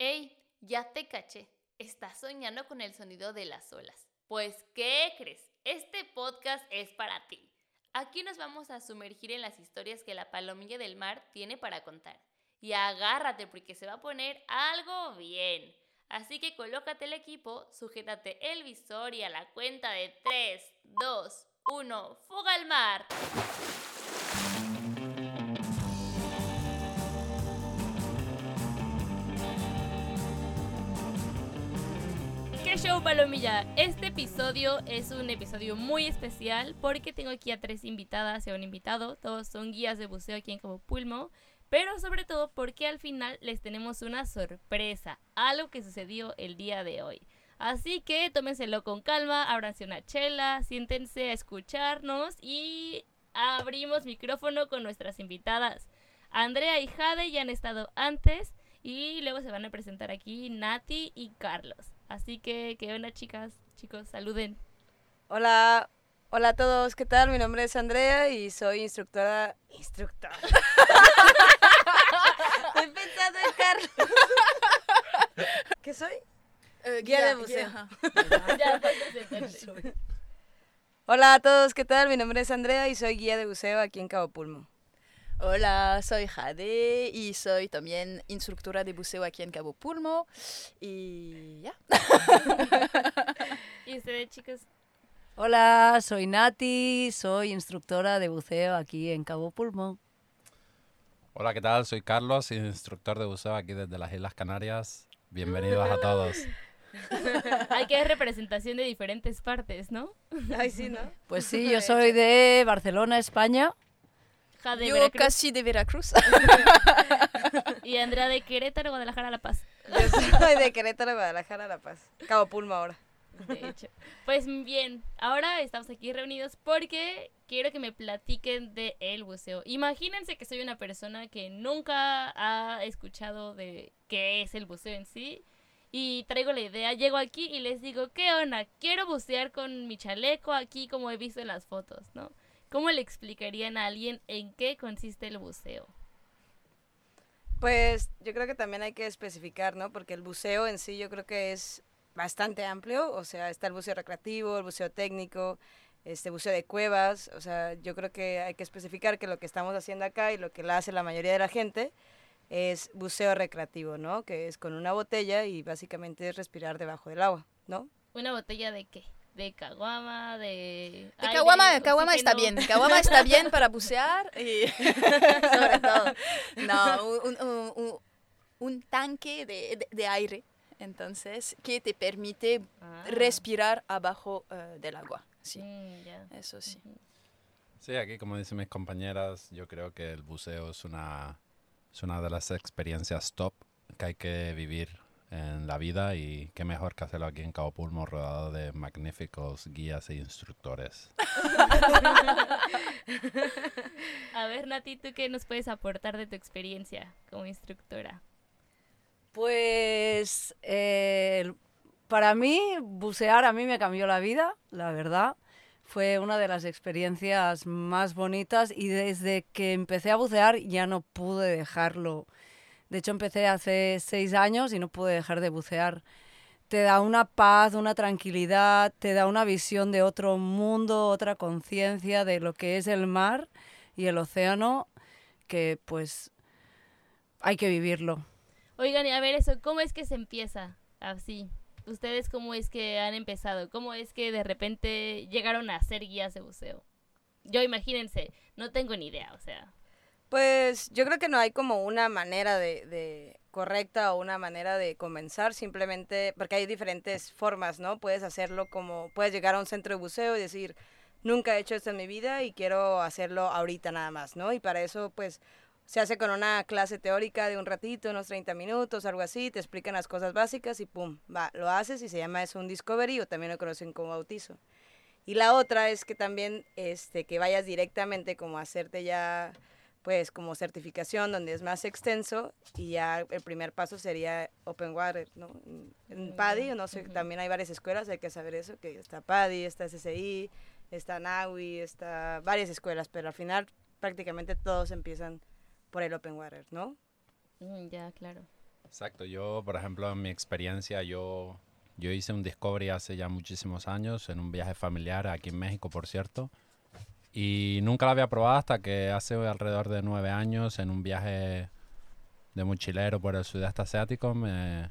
¡Ey! Ya te caché. Estás soñando con el sonido de las olas. Pues, ¿qué crees? Este podcast es para ti. Aquí nos vamos a sumergir en las historias que la palomilla del mar tiene para contar. Y agárrate porque se va a poner algo bien. Así que colócate el equipo, sujétate el visor y a la cuenta de 3, 2, 1, fuga al mar. Show, Palomilla? Este episodio es un episodio muy especial porque tengo aquí a tres invitadas y a un invitado. Todos son guías de buceo aquí en Cabo Pulmo. Pero sobre todo porque al final les tenemos una sorpresa, algo que sucedió el día de hoy. Así que tómenselo con calma, ábranse una chela, siéntense a escucharnos y abrimos micrófono con nuestras invitadas. Andrea y Jade ya han estado antes y luego se van a presentar aquí Nati y Carlos. Así que, ¿qué onda chicas? Chicos, saluden. Hola, hola a todos, ¿qué tal? Mi nombre es Andrea y soy instructora... Instructora. Estoy pensando en Carlos. ¿Qué soy? Eh, Guía de buceo. Hola a todos, ¿qué tal? Mi nombre es Andrea y soy guía de buceo aquí en Cabo Pulmo. Hola, soy Jade y soy también instructora de buceo aquí en Cabo Pulmo. Y ya. ¿Y ustedes chicos? Hola, soy Nati, soy instructora de buceo aquí en Cabo Pulmo. Hola, ¿qué tal? Soy Carlos, instructor de buceo aquí desde las Islas Canarias. Bienvenidos a todos. Hay que dar representación de diferentes partes, ¿no? Ay, sí, ¿no? Pues sí, yo soy de Barcelona, España. Jade Yo Veracruz casi de Veracruz. y Andrea de Querétaro, Guadalajara, La Paz. Yo soy de Querétaro, Guadalajara, La Paz. Cabo Pulmo ahora. De hecho. Pues bien, ahora estamos aquí reunidos porque quiero que me platiquen de el buceo. Imagínense que soy una persona que nunca ha escuchado de qué es el buceo en sí. Y traigo la idea, llego aquí y les digo, ¿qué onda? Quiero bucear con mi chaleco aquí como he visto en las fotos, ¿no? ¿Cómo le explicarían a alguien en qué consiste el buceo? Pues yo creo que también hay que especificar, ¿no? Porque el buceo en sí yo creo que es bastante amplio, o sea, está el buceo recreativo, el buceo técnico, este buceo de cuevas, o sea, yo creo que hay que especificar que lo que estamos haciendo acá y lo que la hace la mayoría de la gente es buceo recreativo, ¿no? Que es con una botella y básicamente es respirar debajo del agua, ¿no? ¿Una botella de qué? ¿De caguama? ¿De.? De aire, Caguama, Caguama está bien. Caguama está bien para bucear. Y sobre todo. No, un, un- un- un tanque de, de- de aire. Entonces, que te permite Ah. respirar abajo eh, del agua. Sí, Mm, ya. eso sí. Sí, aquí como dicen mis compañeras, yo creo que el buceo es una, es una de las experiencias top que hay que vivir en la vida y qué mejor que hacerlo aquí en Cabo Pulmo rodeado de magníficos guías e instructores. A ver, Nati, ¿tú qué nos puedes aportar de tu experiencia como instructora? Pues eh, para mí, bucear a mí me cambió la vida, la verdad. Fue una de las experiencias más bonitas y desde que empecé a bucear ya no pude dejarlo. De hecho, empecé hace seis años y no pude dejar de bucear. Te da una paz, una tranquilidad, te da una visión de otro mundo, otra conciencia de lo que es el mar y el océano, que pues hay que vivirlo. Oigan, y a ver eso, ¿cómo es que se empieza así? ¿Ustedes cómo es que han empezado? ¿Cómo es que de repente llegaron a ser guías de buceo? Yo imagínense, no tengo ni idea, o sea. Pues yo creo que no hay como una manera de, de correcta o una manera de comenzar, simplemente porque hay diferentes formas, ¿no? Puedes hacerlo como, puedes llegar a un centro de buceo y decir, nunca he hecho esto en mi vida y quiero hacerlo ahorita nada más, ¿no? Y para eso, pues, se hace con una clase teórica de un ratito, unos 30 minutos, algo así, te explican las cosas básicas y pum, va, lo haces y se llama eso un discovery o también lo conocen como bautizo. Y la otra es que también este, que vayas directamente como a hacerte ya pues como certificación donde es más extenso y ya el primer paso sería Open Water, ¿no? En- PADI, no sé, también hay varias escuelas, hay que saber eso, que está PADI, está SSI, está NAUI, está varias escuelas, pero al final prácticamente todos empiezan por el Open Water, ¿no? Mm, ya, claro. Exacto, yo, por ejemplo, en mi experiencia, yo, yo hice un Discovery hace ya muchísimos años, en un viaje familiar, aquí en México, por cierto, y nunca lo había probado hasta que hace alrededor de nueve años, en un viaje de mochilero por el sudeste asiático, me,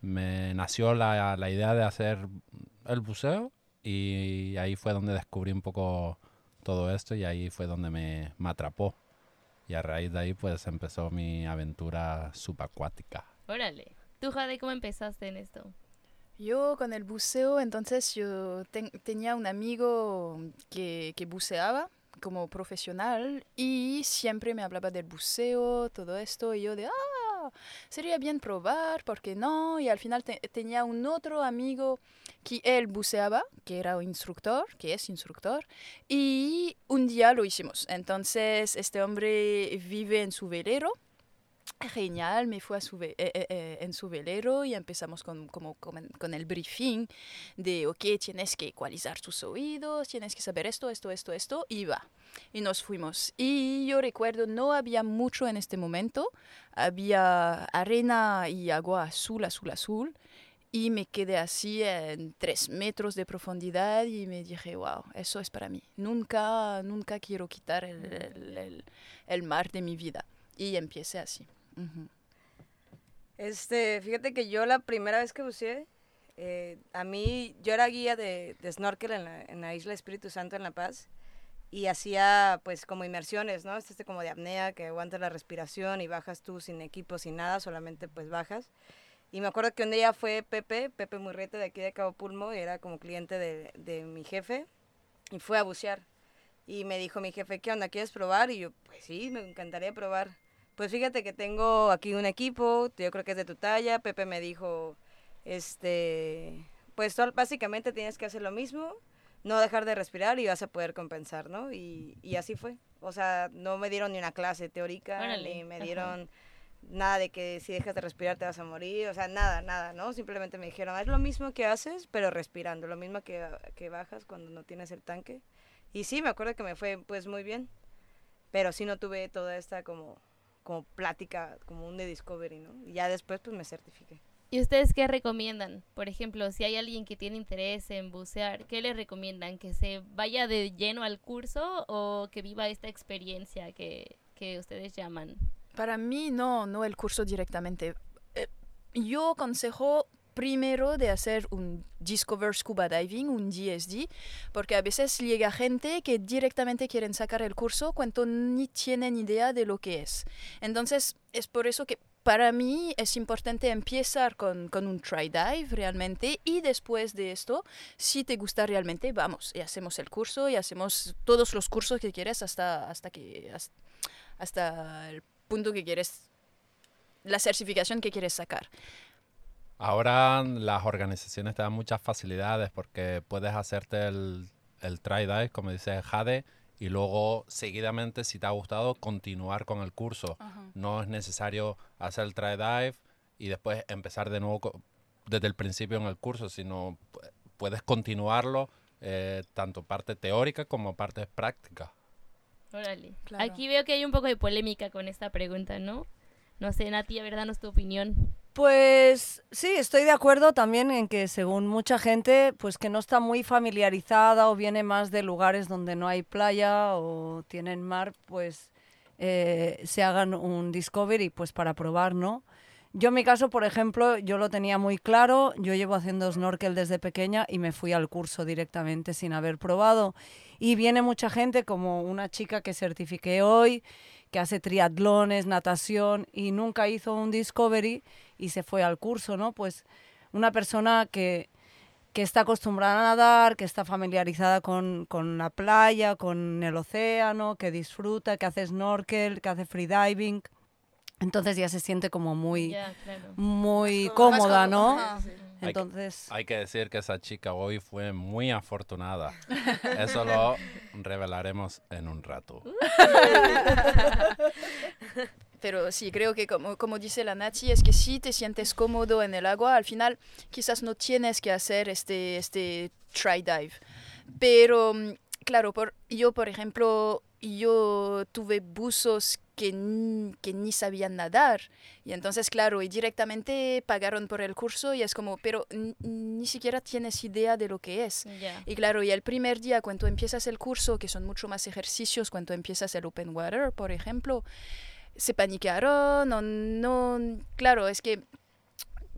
me nació la, la idea de hacer el buceo y ahí fue donde descubrí un poco todo esto y ahí fue donde me, me atrapó. Y a raíz de ahí pues empezó mi aventura subacuática. Órale. ¿Tú, Jade, cómo empezaste en esto? Yo con el buceo, entonces yo ten- tenía un amigo que, que buceaba como profesional y siempre me hablaba del buceo, todo esto, y yo de, ah, sería bien probar, ¿por qué no? Y al final te- tenía un otro amigo que él buceaba, que era un instructor, que es instructor, y un día lo hicimos. Entonces este hombre vive en su velero Genial, me fui a su ve- eh, eh, eh, en su velero y empezamos con, como, con, con el briefing de, ok, tienes que ecualizar tus oídos, tienes que saber esto, esto, esto, esto, y va. Y nos fuimos. Y yo recuerdo, no había mucho en este momento, había arena y agua azul, azul, azul, y me quedé así en tres metros de profundidad y me dije, wow, eso es para mí. Nunca, nunca quiero quitar el, el- el- el mar de mi vida. Y empecé así. Este, fíjate que yo la primera vez que buceé, eh, a mí, yo era guía de, snorkel en la, isla Espíritu Santo en La Paz y hacía pues como inmersiones, ¿no? Este, este como de apnea, que aguantas la respiración y bajas tú sin equipo, sin nada, solamente pues bajas. Y me acuerdo que un día fue Pepe, Pepe Murriete de aquí de Cabo Pulmo, y era como cliente de, de mi jefe, y fue a bucear. Y me dijo mi jefe, ¿qué onda? ¿Quieres probar? Y yo, pues sí, me encantaría probar. Pues fíjate que tengo aquí un equipo, yo creo que es de tu talla. Pepe me dijo, este, pues sol- básicamente tienes que hacer lo mismo, no dejar de respirar y vas a poder compensar, ¿no? Y, y así fue. O sea, no me dieron ni una clase teórica, Órale, ni me ajá. dieron nada de que si dejas de respirar te vas a morir, o sea, nada, nada, ¿no? Simplemente me dijeron, haz lo mismo que haces, pero respirando, lo mismo que, que bajas cuando no tienes el tanque. Y sí, me acuerdo que me fue pues muy bien, pero sí no tuve toda esta como, como plática, como un de Discovery, ¿no? Y ya después pues me certifiqué. ¿Y ustedes qué recomiendan? Por ejemplo, si hay alguien que tiene interés en bucear, ¿qué le recomiendan? ¿Que se vaya de lleno al curso o que viva esta experiencia que, que ustedes llaman? Para mí no, no el curso directamente. Eh, yo aconsejo primero de hacer un Discover Scuba Diving, un DSD, porque a veces llega gente que directamente quieren sacar el curso cuando ni tienen idea de lo que es. Entonces, es por eso que para mí es importante empezar con, con un try dive realmente y después de esto, si te gusta realmente, vamos y hacemos el curso y hacemos todos los cursos que quieres hasta, hasta, que, hasta, hasta el punto que quieres, la certificación que quieres sacar. Ahora las organizaciones te dan muchas facilidades porque puedes hacerte el, el try dive, como dice Jade, y luego seguidamente, si te ha gustado, continuar con el curso. No es necesario hacer el try dive y después empezar de nuevo desde el principio en el curso, sino pu- puedes continuarlo eh, tanto parte teórica como parte práctica. Órale. Claro. Aquí veo que hay un poco de polémica con esta pregunta, ¿no? No sé, Nati, a ver, danos tu opinión. Pues sí, estoy de acuerdo también en que según mucha gente, pues que no está muy familiarizada o viene más de lugares donde no hay playa o tienen mar, pues eh, se hagan un discovery pues para probar, ¿no? Yo en mi caso, por ejemplo, yo lo tenía muy claro, yo llevo haciendo snorkel desde pequeña y me fui al curso directamente sin haber probado. Y viene mucha gente, como una chica que certifiqué hoy, que hace triatlones, natación y nunca hizo un discovery y se fue al curso, ¿no? Pues una persona que, que está acostumbrada a nadar, que está familiarizada con, con la playa, con el océano, que disfruta, que hace snorkel, que hace freediving. Entonces ya se siente como muy, claro. muy Como cómoda, ¿no? Entonces, Hay que decir que esa chica hoy fue muy afortunada. Eso lo revelaremos en un rato. Pero sí, creo que como, como dice la Nati, es que si te sientes cómodo en el agua, al final quizás no tienes que hacer este, este try dive. Pero mm, claro, por, yo por ejemplo, yo tuve buzos que, que ni sabían nadar. Y entonces, claro, y directamente pagaron por el curso y es como, pero ni siquiera tienes idea de lo que es. Y claro, y el primer día cuando empiezas el curso, que son mucho más ejercicios, cuando empiezas el open water, por ejemplo, se paniquearon o no, claro, es que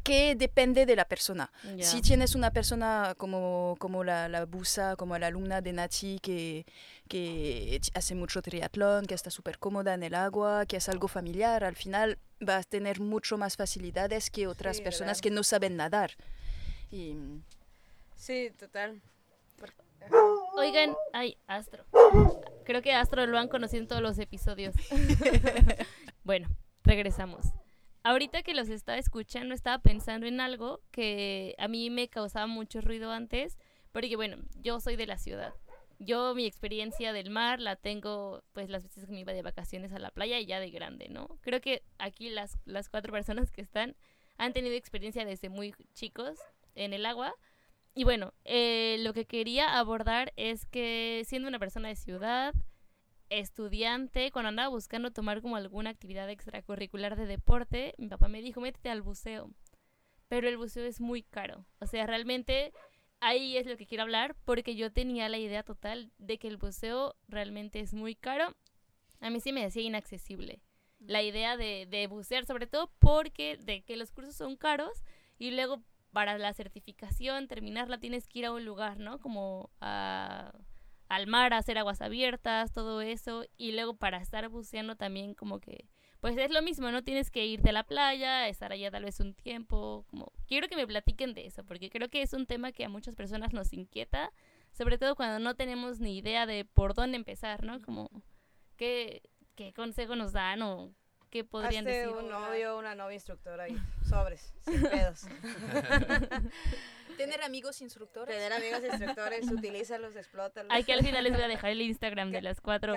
que depende de la persona. Ya. Si tienes una persona como, como la, la busa, como la alumna de Nati, que, que hace mucho triatlón, que está súper cómoda en el agua, que es algo familiar, al final vas a tener mucho más facilidades que otras Sí, personas ¿verdad? que no saben nadar. Y, Sí, total. Oigan, ay, Astro. Creo que Astro lo han conocido en todos los episodios. bueno, regresamos. Ahorita que los estaba escuchando, estaba pensando en algo que a mí me causaba mucho ruido antes, porque bueno, yo soy de la ciudad. Yo mi experiencia del mar la tengo pues las veces que me iba de vacaciones a la playa y ya de grande, ¿no? Creo que aquí las, las cuatro personas que están han tenido experiencia desde muy chicos en el agua. Y bueno, eh, lo que quería abordar es que siendo una persona de ciudad, estudiante, cuando andaba buscando tomar como alguna actividad extracurricular de deporte, mi papá me dijo, métete al buceo. Pero el buceo es muy caro. O sea, realmente ahí es lo que quiero hablar, porque yo tenía la idea total de que el buceo realmente es muy caro. A mí sí me decía inaccesible. La idea de, de bucear, sobre todo porque de que los cursos son caros y luego para la certificación, terminarla, tienes que ir a un lugar, ¿no? Como a- al mar, a hacer aguas abiertas, todo eso. Y luego para estar buceando también como que, pues es lo mismo, ¿no? Tienes que irte a la playa, estar allá tal vez un tiempo. Como, quiero que me platiquen de eso, porque creo que es un tema que a muchas personas nos inquieta, sobre todo cuando no tenemos ni idea de por dónde empezar, ¿no? Como, ¿qué, qué consejo nos dan o qué podrían Hazte decir? un novio, una novia instructora y sobres, sin pedos. Tener amigos instructores. Tener amigos instructores, utilízalos, explótalos. Ay, que al final les voy a dejar el Instagram de las cuatro.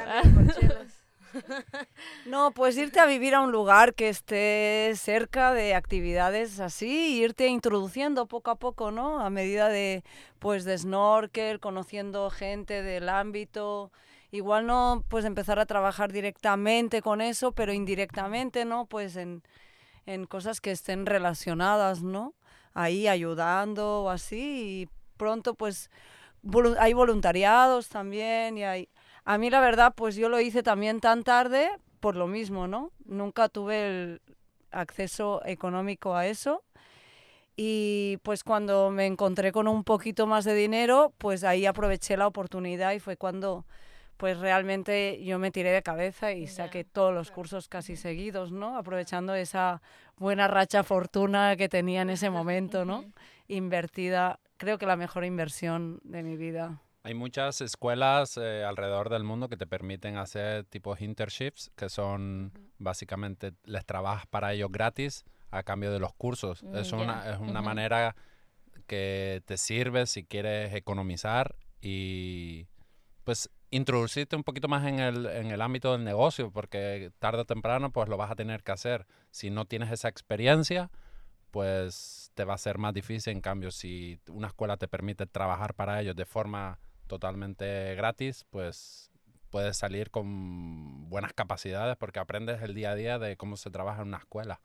No, pues irte a vivir a un lugar que esté cerca de actividades así, e irte introduciendo poco a poco, ¿no? A medida de, pues, de snorkel, conociendo gente del ámbito. Igual no, pues, empezar a trabajar directamente con eso, pero indirectamente, ¿no? Pues en, en cosas que estén relacionadas, ¿no? Ahí ayudando o así, y pronto, pues, hay voluntariados también y hay... A mí la verdad, pues yo lo hice también tan tarde por lo mismo, ¿no? Nunca tuve el acceso económico a eso. Y pues cuando me encontré con un poquito más de dinero, pues ahí aproveché la oportunidad y fue cuando pues realmente yo me tiré de cabeza y saqué todos los cursos casi seguidos, ¿no? Aprovechando esa buena racha fortuna que tenía en ese momento, ¿no? Invertida, creo que la mejor inversión de mi vida. Hay muchas escuelas eh, alrededor del mundo que te permiten hacer tipos internships, que son básicamente les trabajas para ellos gratis a cambio de los cursos. Mm, es una, es una manera que te sirve si quieres economizar y pues introducirte un poquito más en el, en el ámbito del negocio, porque tarde o temprano pues lo vas a tener que hacer. Si no tienes esa experiencia, pues te va a ser más difícil. En cambio, si una escuela te permite trabajar para ellos de forma totalmente gratis, pues puedes salir con buenas capacidades porque aprendes el día a día de cómo se trabaja en una escuela.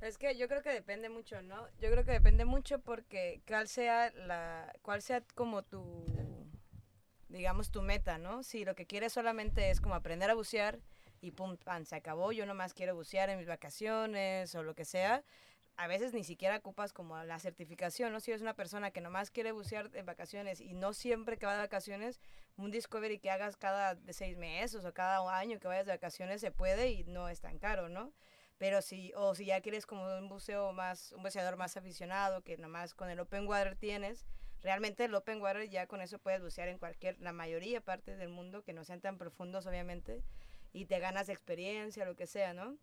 Es que yo creo que depende mucho, ¿no? Yo creo que depende mucho porque cuál sea la, cuál sea como tu, digamos tu meta, ¿no? Si lo que quieres solamente es como aprender a bucear y pum, pan, se acabó, yo nomás quiero bucear en mis vacaciones o lo que sea, a veces ni siquiera ocupas como la certificación, ¿no? Si eres una persona que nomás quiere bucear en vacaciones y no siempre que va de vacaciones, un discovery que hagas cada seis meses o cada año que vayas de vacaciones se puede y no es tan caro, ¿no? Pero si, o si ya quieres como un buceo más, un buceador más aficionado, que nomás con el open water tienes, realmente el open water ya con eso puedes bucear en cualquier, la mayoría partes del mundo, que no sean tan profundos obviamente, y te ganas experiencia, lo que sea, ¿no?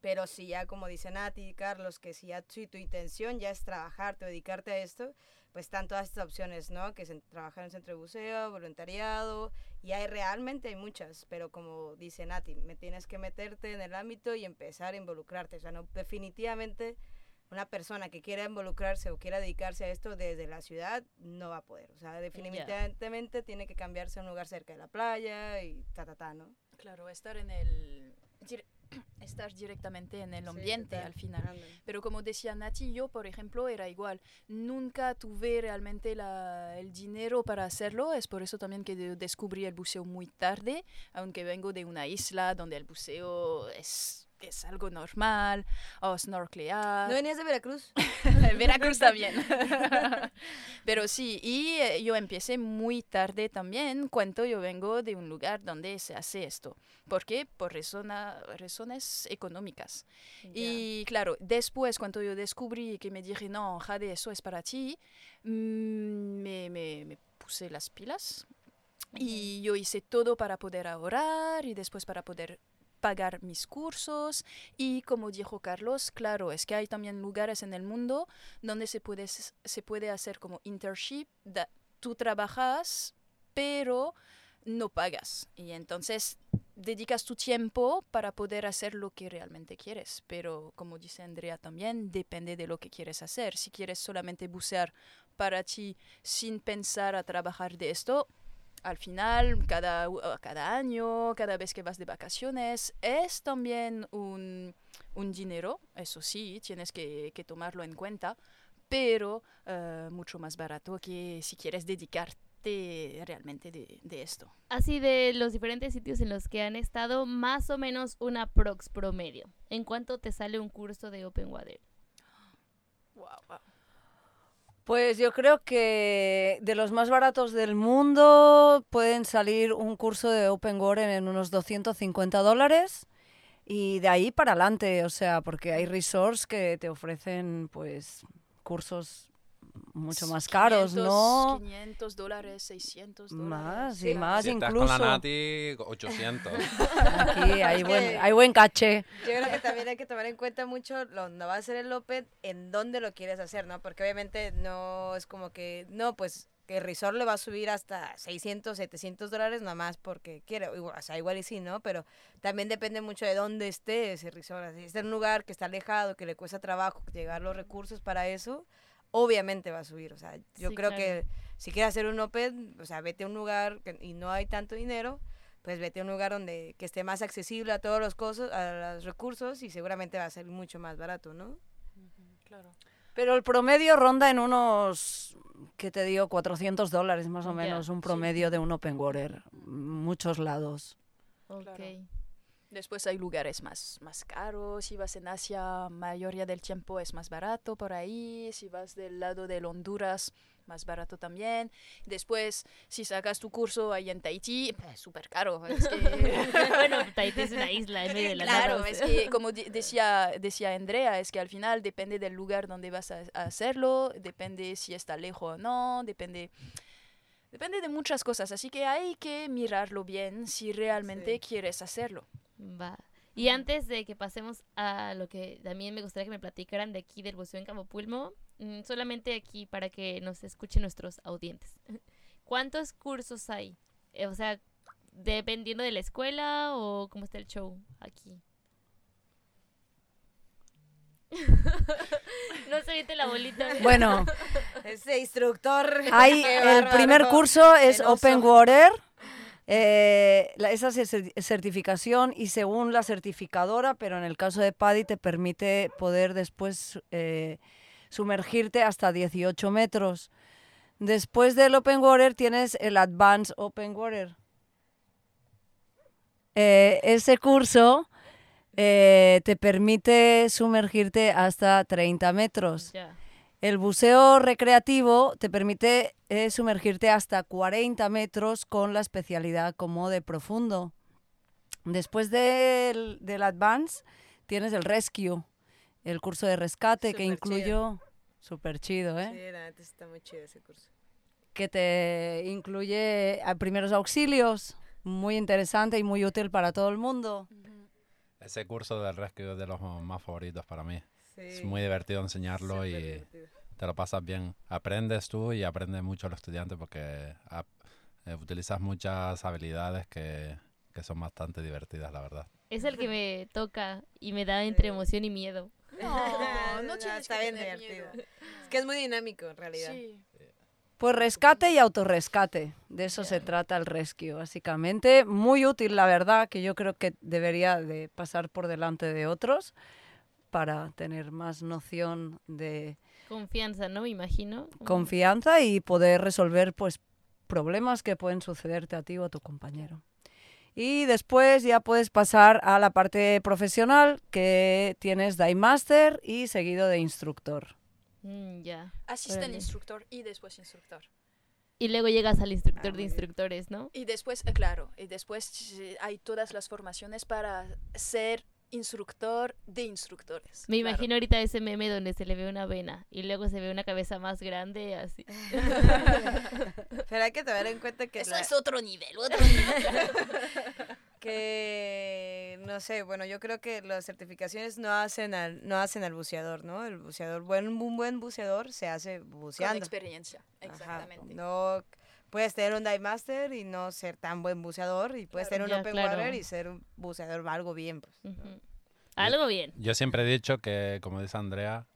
Pero si ya, como dice Nati y Carlos, que si ya si tu intención ya es trabajarte o dedicarte a esto, pues están todas estas opciones, ¿no? Que es en- trabajar en centro de buceo, voluntariado, y hay realmente hay muchas, pero como dice Nati, me tienes que meterte en el ámbito y empezar a involucrarte. O sea, no, definitivamente una persona que quiera involucrarse o quiera dedicarse a esto desde la ciudad no va a poder. O sea, definitivamente tiene que cambiarse a un lugar cerca de la playa y ta, ta, ta, ¿no? Claro, estar en el... estar directamente en el ambiente al final. Pero como decía Nati, yo, por ejemplo, era igual. Nunca tuve realmente la- el dinero para hacerlo. Es por eso también que de- descubrí el buceo muy tarde, aunque vengo de una isla donde el buceo es, es algo normal, o snorkelear. ¿No venías de Veracruz? Veracruz también. Pero sí, y eh, yo empecé muy tarde también, cuando yo vengo de un lugar donde se hace esto. ¿Por qué? Por razona- razones económicas. Y claro, después cuando yo descubrí que me dije, no, Jade, eso es para ti, mm, me, me- me puse las pilas y yo hice todo para poder ahorrar y después para poder pagar mis cursos. Y como dijo Carlos, claro, es que hay también lugares en el mundo donde se puede, se puede hacer como internship, da- tú trabajas pero no pagas. Y entonces dedicas tu tiempo para poder hacer lo que realmente quieres, pero como dice Andrea también, depende de lo que quieres hacer. Si quieres solamente bucear para ti sin pensar a trabajar de esto, al final, cada, uh, cada año, cada vez que vas de vacaciones, es también un, un dinero, eso sí, tienes que, que tomarlo en cuenta, pero eh, mucho más barato que si quieres dedicarte realmente de, de esto. Así de los diferentes sitios en los que han estado, más o menos una prox promedio. ¿En cuánto te sale un curso de Open Water? Pues yo creo que de los más baratos del mundo pueden salir un curso de Open Water en unos 250 dólares y de ahí para adelante, o sea, porque hay resorts que te ofrecen pues cursos mucho más caros, 500, ¿no? 500 dólares, 600 dólares. Más Sí, y más si estás incluso. con la Nati, 800. Aquí hay buen, hay buen caché. Yo creo que también hay que tomar en cuenta mucho lo, no va a ser el Open, en dónde lo quieres hacer, ¿no? Porque obviamente no es como que, no, pues que el resort le va a subir hasta 600, 700 dólares nada más porque quiere, igual- o sea, igual y sí, ¿no? Pero también depende mucho de dónde esté ese resort. Si está en un lugar que está alejado, que le cuesta trabajo llegar los recursos para eso, obviamente va a subir. O sea, yo Sí, creo claro. que si quieres hacer un Open, o sea, vete a un lugar que- y no hay tanto dinero, pues vete a un lugar donde que esté más accesible a todos los cosas, a los recursos y seguramente va a ser mucho más barato, ¿no? Claro. Pero el promedio ronda en unos, ¿qué te digo? 400 dólares más o menos, un sí. promedio de un Open Water. Muchos lados. Ok. Claro. Después hay lugares más, más caros. Si vas en Asia, mayoría del tiempo es más barato por ahí. Si vas del lado del Honduras, más barato también. Después, si sacas tu curso ahí en Tahití, es súper caro. Es que- bueno, Tahití es una isla en medio de la Claro, es que como decía, decía Andrea, es que al final depende del lugar donde vas a, a hacerlo, depende si está lejos o no, depende, depende de muchas cosas. Así que hay que mirarlo bien si realmente Sí. quieres hacerlo. Va. Y antes de que pasemos a lo que también me gustaría que me platicaran de aquí del buceo en Camopulmo, mm, solamente aquí para que nos escuchen nuestros audientes. ¿Cuántos cursos hay? Eh, o sea, dependiendo de la escuela o cómo está el show aquí. no se viste la bolita. Bueno, Ese instructor. hay el primer curso es. Open Water. Eh, la- certificación y según la certificadora, pero en el caso de PADI te permite poder después eh, sumergirte hasta 18 metros. Después del Open Water tienes el Advanced Open Water. Eh, ese curso eh, te permite sumergirte hasta 30 metros. El buceo recreativo te permite eh, sumergirte hasta 40 metros con la especialidad como de profundo. Después del, del Advance tienes el Rescue, el curso de rescate que incluyó, súper chido, ¿eh? Sí, la neta está muy chido ese curso. que te incluye a primeros auxilios, muy interesante y muy útil para todo el mundo. Ese curso del rescue es de los más favoritos para mí. Sí, Es muy divertido enseñarlo y divertido. te lo pasas bien. Aprendes tú y aprende mucho los estudiantes porque ap- eh, utilizas muchas habilidades que, que son bastante divertidas, la verdad. Es el que me toca y me da entre emoción y miedo. No, no No, está que bien divertido. miedo. Es que es muy dinámico en realidad. Sí. Pues rescate y autorrescate. De eso se trata el rescue, básicamente. Muy útil, la verdad, que yo creo que debería de pasar por delante de otros para tener más noción de Confianza, ¿no? Me imagino. confianza y poder resolver pues problemas que pueden sucederte a ti o a tu compañero. Y después ya puedes pasar a la parte profesional que tienes Dive Master y seguido de instructor. Mm, ya. Asistente Órale. instructor y después instructor. Y luego llegas al instructor Ah, de instructores, ¿no? Y después, eh, claro, y después eh, hay todas las formaciones para ser instructor de instructores. Me claro. imagino ahorita ese meme donde se le ve una vena y luego se ve una cabeza más grande, así. Pero hay que tener en cuenta que, Eso la- es otro nivel, otro nivel. que no sé, bueno, yo creo que las certificaciones no hacen al no hacen al buceador, ¿no? El buceador, buen un buen buceador se hace Con buceando. experiencia, Ajá, exactamente. No puedes tener un dive master y no ser tan buen buceador y puedes Claro. tener un Ya, open claro. water y ser un buceador algo bien, pues. Algo bien. Yo siempre he dicho que, como dice Andrea,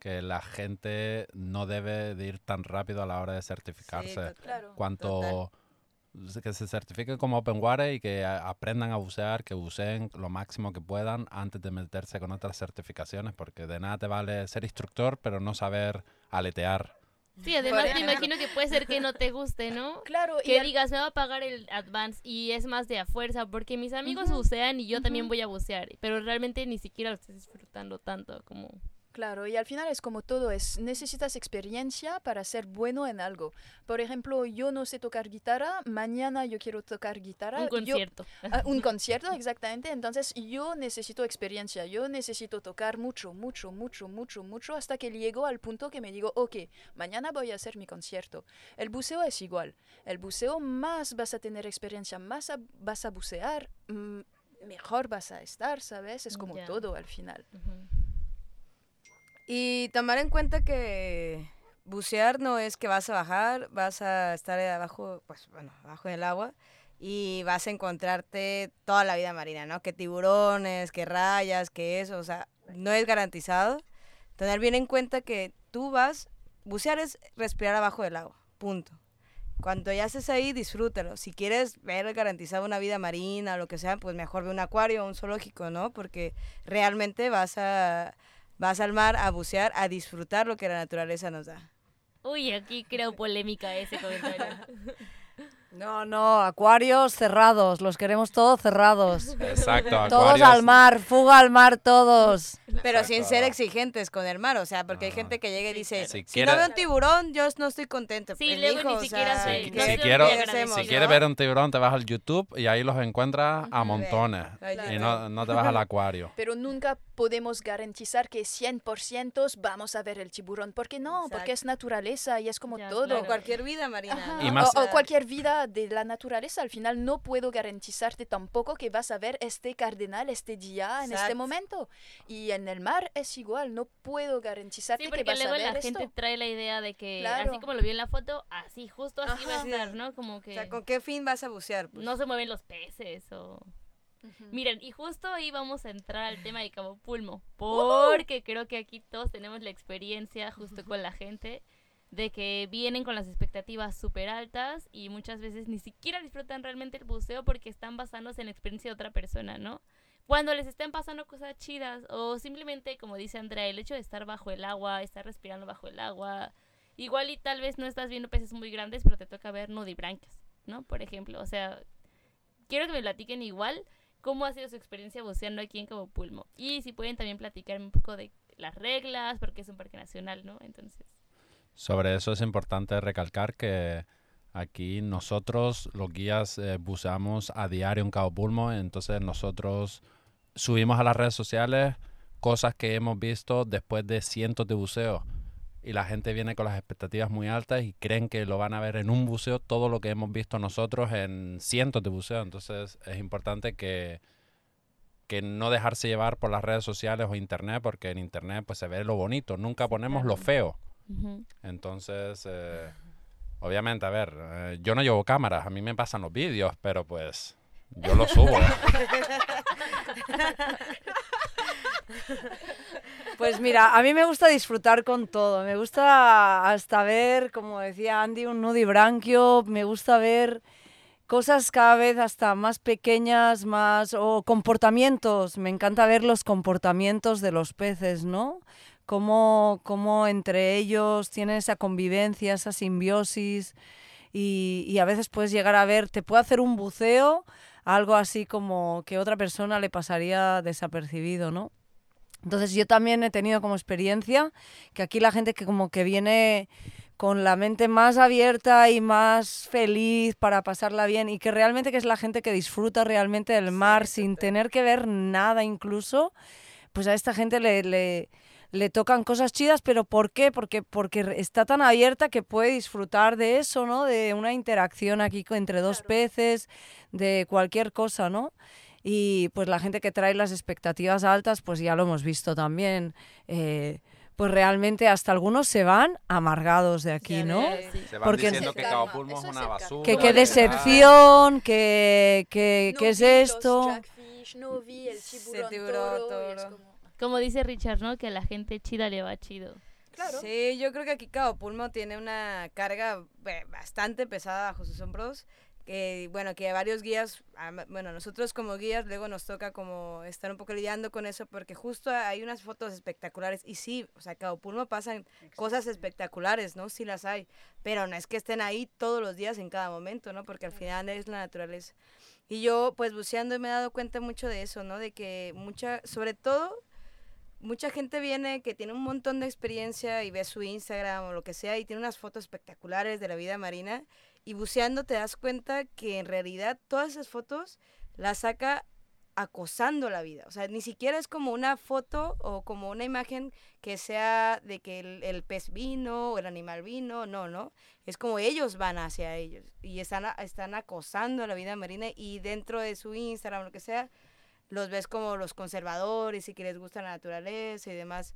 que la gente no debe de ir tan rápido a la hora de certificarse. total. Claro. Cuanto que se certifiquen como open water y que aprendan a bucear, que buceen lo máximo que puedan antes de meterse con otras certificaciones, porque de nada te vale ser instructor, pero no saber aletear. Sí, además me imagino que puede ser que no te guste, ¿no? Claro, Que digas, me va a pagar el advance y es más de a fuerza, porque mis amigos bucean y yo también voy a bucear, pero realmente ni siquiera lo estoy disfrutando tanto como... Claro, y al final es como todo, es necesitas experiencia para ser bueno en algo. Por ejemplo, yo no sé tocar guitarra, mañana yo quiero tocar guitarra. Un yo- concierto. Ah, un concierto, exactamente. Entonces yo necesito experiencia, yo necesito tocar mucho, mucho, mucho, mucho, mucho, hasta que llego al punto que me digo, ok, mañana voy a hacer mi concierto. El buceo es igual. El buceo más vas a tener experiencia, más a- vas a bucear, mm, mejor vas a estar, ¿sabes? Es como todo al final. Y tomar en cuenta que bucear no es que vas a bajar, vas a estar abajo, pues bueno, abajo del agua y vas a encontrarte toda la vida marina, ¿no? Que tiburones, que rayas, que eso, o sea, no es garantizado. Tener bien en cuenta que tú vas, bucear es respirar abajo del agua, punto. Cuando ya estés ahí, disfrútalo. Si quieres ver garantizado una vida marina lo que sea, pues mejor ve un acuario o un zoológico, ¿no? Porque realmente vas a vas al mar a bucear, a disfrutar lo que la naturaleza nos da. Uy, aquí creo polémica ese comentario. No, no, acuarios cerrados, los queremos todos cerrados. Exacto, Todos acuarios- al mar, fuga al mar todos. Pero Exacto. sin ser exigentes con el mar, o sea, porque hay gente que llega y dice, claro. Si si quiere- no veo un tiburón, yo no estoy contento. Sí, Pues, luego hijo, ni o siquiera sea, se- Si, ¿qué- si quiero- si no? quieres ver un tiburón, te vas al YouTube y ahí los encuentras a montones. Ahí Y no, no te vas al acuario. Pero nunca podemos garantizar que 100% vamos a ver el tiburón. ¿Por qué no? Porque Exacto. es naturaleza y es como Ya, todo. claro. O cualquier vida marina. Y más- o, O o sea, cualquier vida de la naturaleza, al final no puedo garantizarte tampoco que vas a ver este cardenal este día, en este momento. Y en el mar es igual, no puedo garantizarte Sí, que vas a luego ver la gente trae la idea de que Claro. así como lo vio en la foto, así, justo así va a estar, ¿no? Como que O sea, ¿con qué fin vas a bucear? Pues? no se mueven los peces o... Miren, y justo ahí vamos a entrar al tema de Cabo Pulmo, porque creo que aquí todos tenemos la experiencia justo con la gente de que vienen con las expectativas súper altas y muchas veces ni siquiera disfrutan realmente el buceo porque están basándose en la experiencia de otra persona, ¿no? Cuando les estén pasando cosas chidas o simplemente, como dice Andrea, el hecho de estar bajo el agua, estar respirando bajo el agua, igual y tal vez no estás viendo peces muy grandes, pero te toca ver nudibranquias, ¿no? Por ejemplo, o sea, quiero que me platiquen igual cómo ha sido su experiencia buceando aquí en Cabo Pulmo. Y si pueden también platicarme un poco de las reglas, porque es un parque nacional, ¿no? Entonces, Sobre eso es importante recalcar que aquí nosotros, los guías, eh, buceamos a diario en Cabo Pulmo, entonces nosotros subimos a las redes sociales cosas que hemos visto después de cientos de buceos. Y la gente viene con las expectativas muy altas y creen que lo van a ver en un buceo todo lo que hemos visto nosotros en cientos de buceos. Entonces es importante que, que no dejarse llevar por las redes sociales o internet, porque en internet pues se ve lo bonito, nunca ponemos lo claro. Entonces, eh, obviamente, a ver, eh, yo no llevo cámaras, a mí me pasan los vídeos, pero pues yo los subo. Pues mira, a mí me gusta disfrutar con todo. Me gusta hasta ver, como decía Andy, un nudibranquio. Me gusta ver cosas cada vez hasta más pequeñas, más o comportamientos. Me encanta ver los comportamientos de los peces, ¿no? Cómo, cómo entre ellos tienen esa convivencia, esa simbiosis y, y a veces puedes llegar a ver, te puede hacer un buceo, algo así como que otra persona le pasaría desapercibido, ¿no? Entonces yo también he tenido como experiencia que aquí la gente que como que viene con la mente más abierta y más feliz para pasarla bien y que realmente que es la gente que disfruta realmente del mar sin tener que ver nada incluso, pues a esta gente le, le, le tocan cosas chidas, pero ¿por qué? Porque, porque está tan abierta que puede disfrutar de eso, ¿no? De una interacción aquí entre dos peces, de cualquier cosa, ¿no? Y pues la gente que trae las expectativas altas, pues ya lo hemos visto también. eh, pues realmente hasta algunos se van amargados de aquí, ¿no? Sí. Se van Porque- diciendo que Cabo Pulmo es una basura. Que No, qué de decepción, que, que, ¿qué es vi los esto? jackfish, no vi el tiburón, tiburón toro, y es toro. como- Como dice Richard, ¿no? Que a la gente chida le va chido. Claro. Sí, yo creo que aquí Cabo Pulmo tiene una carga eh, bastante pesada bajo sus hombros. Que bueno, que varios guías, bueno, nosotros como guías luego nos toca como estar un poco lidiando con eso porque justo hay unas fotos espectaculares y sí, o sea, Cabo Pulmo pasan cosas espectaculares, ¿no? Sí las hay, pero no es que estén ahí todos los días en cada momento, ¿no? Porque al final es la naturaleza. Y yo pues buceando me he dado cuenta mucho de eso, ¿no? De que mucha, sobre todo mucha gente viene que tiene un montón de experiencia y ve su Instagram o lo que sea y tiene unas fotos espectaculares de la vida marina y buceando te das cuenta que en realidad todas esas fotos las saca acosando la vida. O sea, ni siquiera es como una foto o como una imagen que sea de que el, el pez vino o el animal vino, no, no. Es como ellos van hacia ellos y están, están acosando la vida marina y dentro de su Instagram lo que sea, los ves como los conservadores y que les gusta la naturaleza y demás.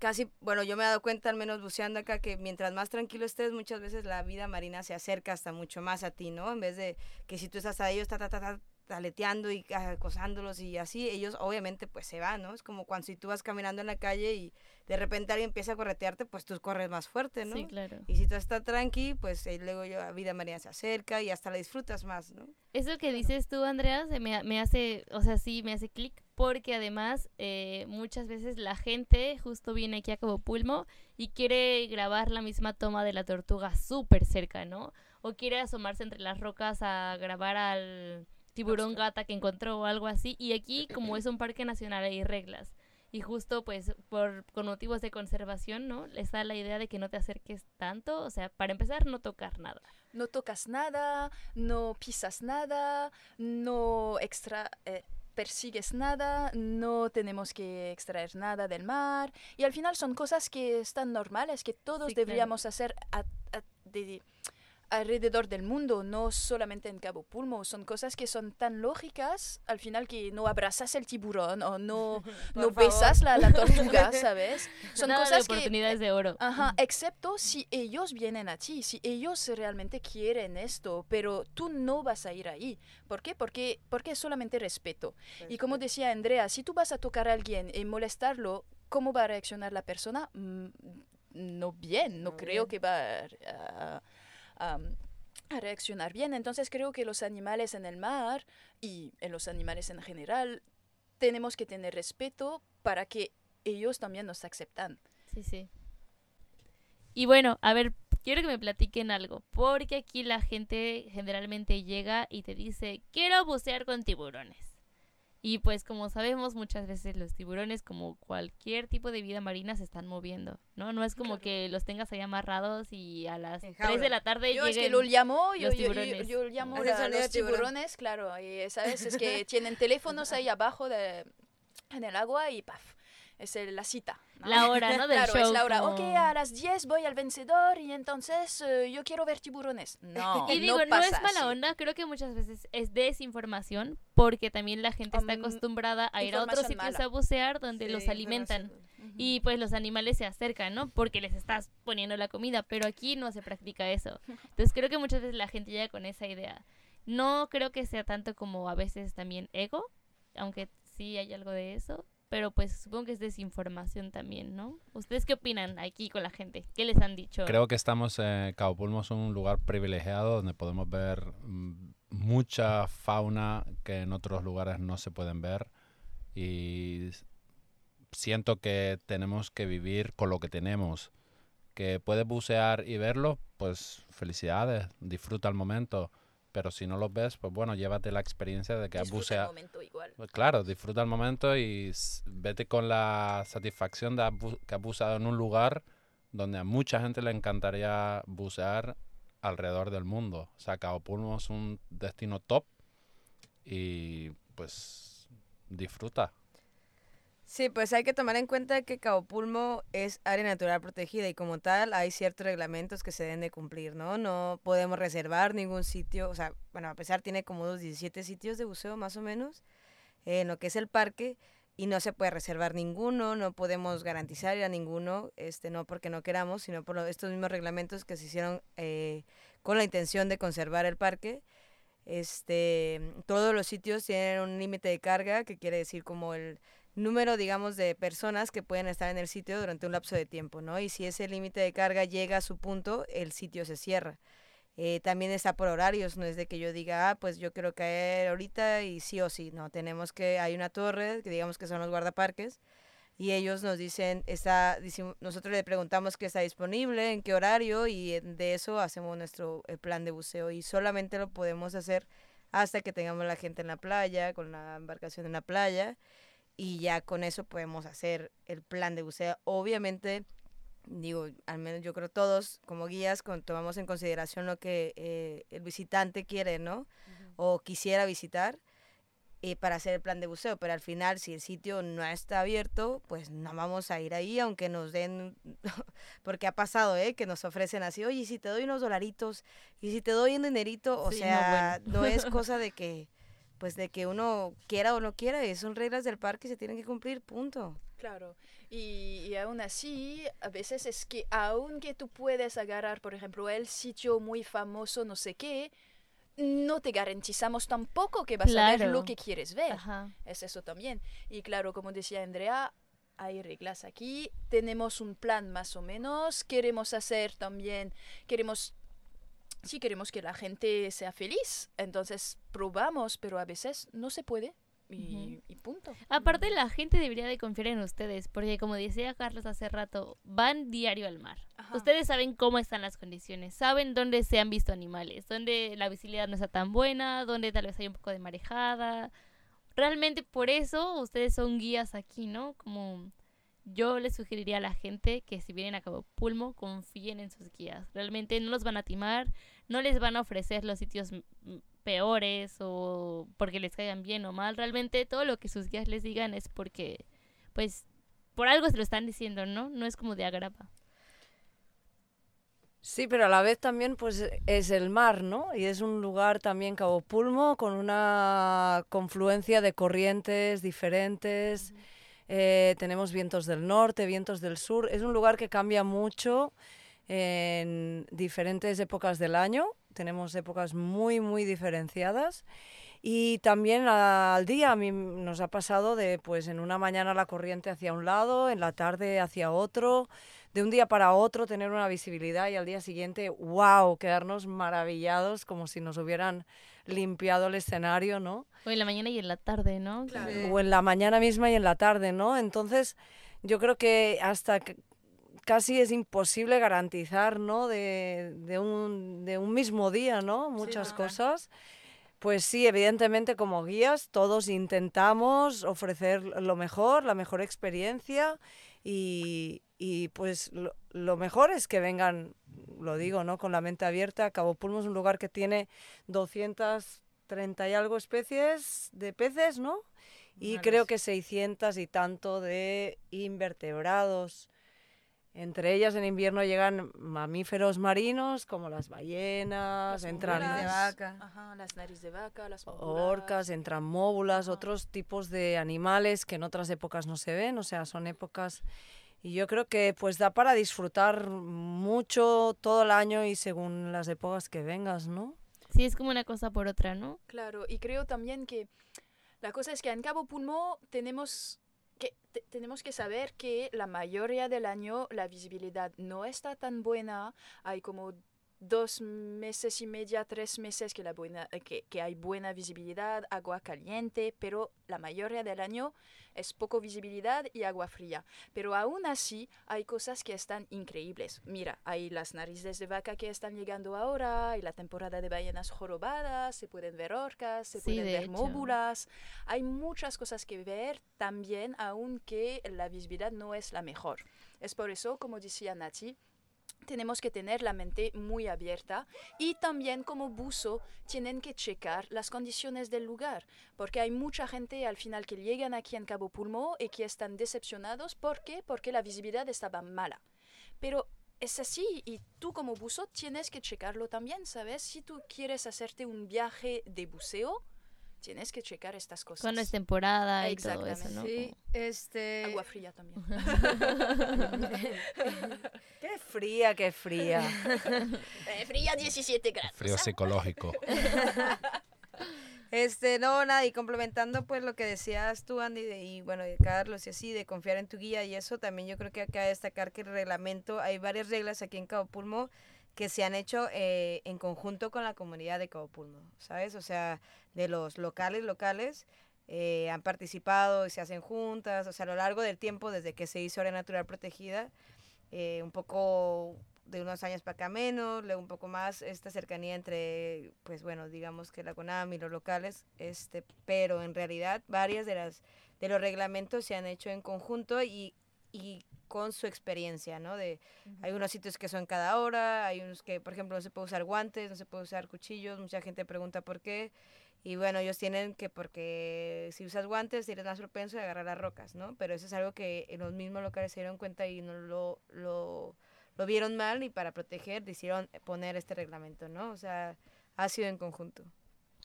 Casi, bueno, yo me he dado cuenta, al menos buceando acá, que mientras más tranquilo estés, muchas veces la vida marina se acerca hasta mucho más a ti, ¿no? En vez de que si tú estás a ellos, ta, ta, ta, ta, aleteando y acosándolos y así, ellos obviamente pues se van, ¿no? Es como cuando si tú vas caminando en la calle y de repente alguien empieza a corretearte, pues tú corres más fuerte, ¿no? Sí, claro. Y si tú estás tranqui, pues eh, luego yo, la vida marina se acerca y hasta la disfrutas más, ¿no? Eso que dices tú, Andrea, se me, me hace, o sea, sí, me hace clic, porque además eh, muchas veces la gente justo viene aquí a Cabo Pulmo y quiere grabar la misma toma de la tortuga súper cerca, ¿no? O quiere asomarse entre las rocas a grabar al tiburón gata que encontró o algo así. Y aquí, como es un parque nacional, hay reglas. Y justo, pues, por, con motivos de conservación, ¿no? Les da la idea de que no te acerques tanto. O sea, para empezar, no tocar nada. No tocas nada, no pisas nada, no extra, eh, persigues nada, no tenemos que extraer nada del mar. Y al final son cosas que están normales, que todos Sí, claro. deberíamos hacer a- a- de- alrededor del mundo, no solamente en Cabo Pulmo. Son cosas que son tan lógicas al final que no abrazas el tiburón o no, no besas la, la tortuga, ¿sabes? Son Nada de cosas que oportunidades de oro. Ajá, excepto si ellos vienen a ti, si ellos realmente quieren esto, pero tú no vas a ir ahí. ¿Por qué? Porque, porque es solamente respeto. Y como decía Andrea, si tú vas a tocar a alguien y molestarlo, ¿cómo va a reaccionar la persona? Mm, No bien, no, No creo bien. que va a, a- a reaccionar bien. Entonces creo que los animales en el mar y en los animales en general tenemos que tener respeto para que ellos también nos aceptan. Sí, sí. Y bueno, a ver, quiero que me platiquen algo, porque aquí la gente generalmente llega y te dice, quiero bucear con tiburones. Y pues como sabemos, muchas veces los tiburones, como cualquier tipo de vida marina, se están moviendo, ¿no? No es como Claro. que los tengas ahí amarrados y a las En 3 de la tarde Yo es que lo llamo, yo, los yo, yo, tiburones. yo llamo de los tiburones, claro, y sabes, es que tienen teléfonos ahí abajo de, en el agua y paf, es el- la cita. ¿no? La hora, ¿no? Del claro, show. es la hora. como- Ok, a las 10 voy al vencedor y entonces eh, yo quiero ver tiburones. No, Y digo, no, pasa es mala así. onda, creo que muchas veces es desinformación porque también la gente está Um, acostumbrada a ir a otros sitios mala. a bucear donde Sí, los alimentan y pues los animales se acercan, ¿no? Porque les estás poniendo la comida, pero aquí no se practica eso. Entonces creo que muchas veces la gente llega con esa idea. No creo que sea tanto como a veces también ego, aunque sí hay algo de eso, pero pues supongo que es desinformación también, ¿no? ¿Ustedes qué opinan aquí con la gente? ¿Qué les han dicho? Creo que estamos, en Cabo Pulmo es un lugar privilegiado donde podemos ver mm, mucha fauna que en otros lugares no se pueden ver y siento que tenemos que vivir con lo que tenemos. Que puedes bucear y verlo, pues felicidades, disfruta el momento. Pero si no los ves, pues bueno, llévate la experiencia de que has buceado. momento igual. Pues claro, disfruta el momento y vete con la satisfacción de que has buceado en un lugar donde a mucha gente le encantaría bucear alrededor del mundo. O sea, Cabo Pulmo es un destino top y pues disfruta. Sí, pues hay que tomar en cuenta que Cabo Pulmo es área natural protegida y como tal hay ciertos reglamentos que se deben de cumplir, ¿no? No podemos reservar ningún sitio, o sea, bueno, a pesar tiene como unos 17 sitios de buceo más o menos en lo que es el parque y no se puede reservar ninguno, no podemos garantizar ir a ninguno, este, no porque no queramos, sino por estos mismos reglamentos que se hicieron eh, con la intención de conservar el parque. Este, todos los sitios tienen un límite de carga, que quiere decir como el número, digamos, de personas que pueden estar en el sitio durante un lapso de tiempo, ¿no? Y si ese límite de carga llega a su punto, el sitio se cierra. Eh, también está por horarios, no es de que yo diga, ah, pues yo quiero caer ahorita y sí o sí, no, tenemos que, hay una torre, que digamos que son los guardaparques, y ellos nos dicen, está, nosotros le preguntamos qué está disponible, en qué horario, y de eso hacemos nuestro eh, plan de buceo, y solamente lo podemos hacer hasta que tengamos la gente en la playa, con la embarcación en la playa, y ya con eso podemos hacer el plan de buceo. Obviamente, digo, al menos yo creo todos como guías con- tomamos en consideración lo que eh, el visitante quiere, ¿no? O quisiera visitar eh, para hacer el plan de buceo, pero al final si el sitio no está abierto, pues no vamos a ir ahí, aunque nos den, porque ha pasado, ¿eh? Que nos ofrecen así, oye, ¿y si te doy unos dolaritos, y si te doy un dinerito, o Sí, no, sea, bueno. no es cosa de que, pues de que uno quiera o no quiera, y son reglas del parque y se tienen que cumplir, punto. Claro, y, y aún así, a veces es que aunque tú puedes agarrar, por ejemplo, el sitio muy famoso, no sé qué, no te garantizamos tampoco que vas a ver lo que quieres ver. Ajá. Es eso también. Y claro, como decía Andrea, hay reglas aquí, tenemos un plan más o menos, queremos hacer también, queremos, sí queremos que la gente sea feliz, entonces probamos, pero a veces no se puede y, y punto. Aparte, la gente debería de confiar en ustedes, porque como decía Carlos hace rato, van diario al mar. Ajá. Ustedes saben cómo están las condiciones, saben dónde se han visto animales, dónde la visibilidad no está tan buena, dónde tal vez hay un poco de marejada. Realmente por eso ustedes son guías aquí, ¿no? Como yo les sugeriría a la gente que si vienen a Cabo Pulmo, confíen en sus guías. Realmente no los van a timar, no les van a ofrecer los sitios peores o porque les caigan bien o mal. Realmente todo lo que sus guías les digan es porque, pues, por algo se lo están diciendo, ¿no? No es como de agrapa. Sí, pero a la vez también pues es el mar, ¿no? Y es un lugar también Cabo Pulmo con una confluencia de corrientes diferentes. Eh, tenemos vientos del norte, vientos del sur. Es un lugar que cambia mucho en diferentes épocas del año. Tenemos épocas muy, muy diferenciadas. Y también al día a mí nos ha pasado de, pues en una mañana la corriente hacia un lado, en la tarde hacia otro, de un día para otro tener una visibilidad y al día siguiente, wow, quedarnos maravillados como si nos hubieran limpiado el escenario, ¿no? O en la mañana y en la tarde, ¿no? Sí. o en la mañana misma y en la tarde, ¿no? Entonces, yo creo que hasta casi es imposible garantizar, ¿no? De, de un, de un mismo día, ¿no? Muchas cosas. Pues sí, evidentemente como guías todos intentamos ofrecer lo mejor, la mejor experiencia y, y pues lo, lo mejor es que vengan, lo digo, ¿no? Con la mente abierta. Cabo Pulmo es un lugar que tiene 230 y algo especies de peces, ¿no? Y creo que 600 y tanto de invertebrados. Entre ellas en invierno llegan mamíferos marinos como las ballenas, Las entran Nariz de móbulas. vaca. Ajá, las narices de vaca, las orcas, entran móbulas, otros tipos de animales que en otras épocas no se ven, o sea, son épocas y yo creo que pues da para disfrutar mucho todo el año y según las épocas que vengas, ¿no? Sí, es como una cosa por otra, ¿no? Claro, y creo también que la cosa es que en Cabo Pulmo tenemos que te- tenemos que saber que la mayoría del año la visibilidad no está tan buena. Hay como dos meses y media, tres meses que, la buena, que, que hay buena visibilidad, agua caliente, pero la mayoría del año es poco visibilidad y agua fría. Pero aún así hay cosas que están increíbles. Mira, hay las narices de vaca que están llegando ahora, hay la temporada de ballenas jorobadas, se pueden ver orcas, se Sí, pueden de ver hecho. móbulas. Hay muchas cosas que ver también, aunque la visibilidad no es la mejor. Es por eso, como decía Nati, tenemos que tener la mente muy abierta y también como buzo tienen que checar las condiciones del lugar, porque hay mucha gente al final que llegan aquí en Cabo Pulmo y que están decepcionados. ¿Por qué? Porque la visibilidad estaba mala. Pero es así y tú como buzo tienes que checarlo también, ¿sabes? Si tú quieres hacerte un viaje de buceo, tienes que checar estas cosas. Cuando es temporada y todo eso, ¿no? Sí, este... Agua fría también. Qué fría, qué fría. Eh, fría 17 grados. Frío psicológico. Este, no, nada, y complementando pues lo que decías tú, Andy, de- y bueno, Carlos, y así, de confiar en tu guía y eso, también yo creo que acá destacar que el reglamento, hay varias reglas aquí en Cabo Pulmo que se han hecho eh, en conjunto con la comunidad de Cabo Pulmo, ¿sabes? O sea, de los locales, locales, eh, han participado y se hacen juntas, o sea, a lo largo del tiempo, desde que se hizo área natural protegida, eh, un poco de unos años para acá menos, luego un poco más esta cercanía entre, pues bueno, digamos que la CONAM y los locales, este, pero en realidad varias de las de los reglamentos se han hecho en conjunto y, y con su experiencia, ¿no? De, Hay unos sitios que son cada hora, hay unos que, por ejemplo, no se puede usar guantes, no se puede usar cuchillos, mucha gente pregunta por qué, y bueno, ellos tienen que, porque si usas guantes eres más propenso a agarrar las rocas, ¿no? Pero eso es algo que en los mismos locales se dieron cuenta y no lo, lo, lo vieron mal y para proteger decidieron poner este reglamento, ¿no? O sea, ha sido en conjunto.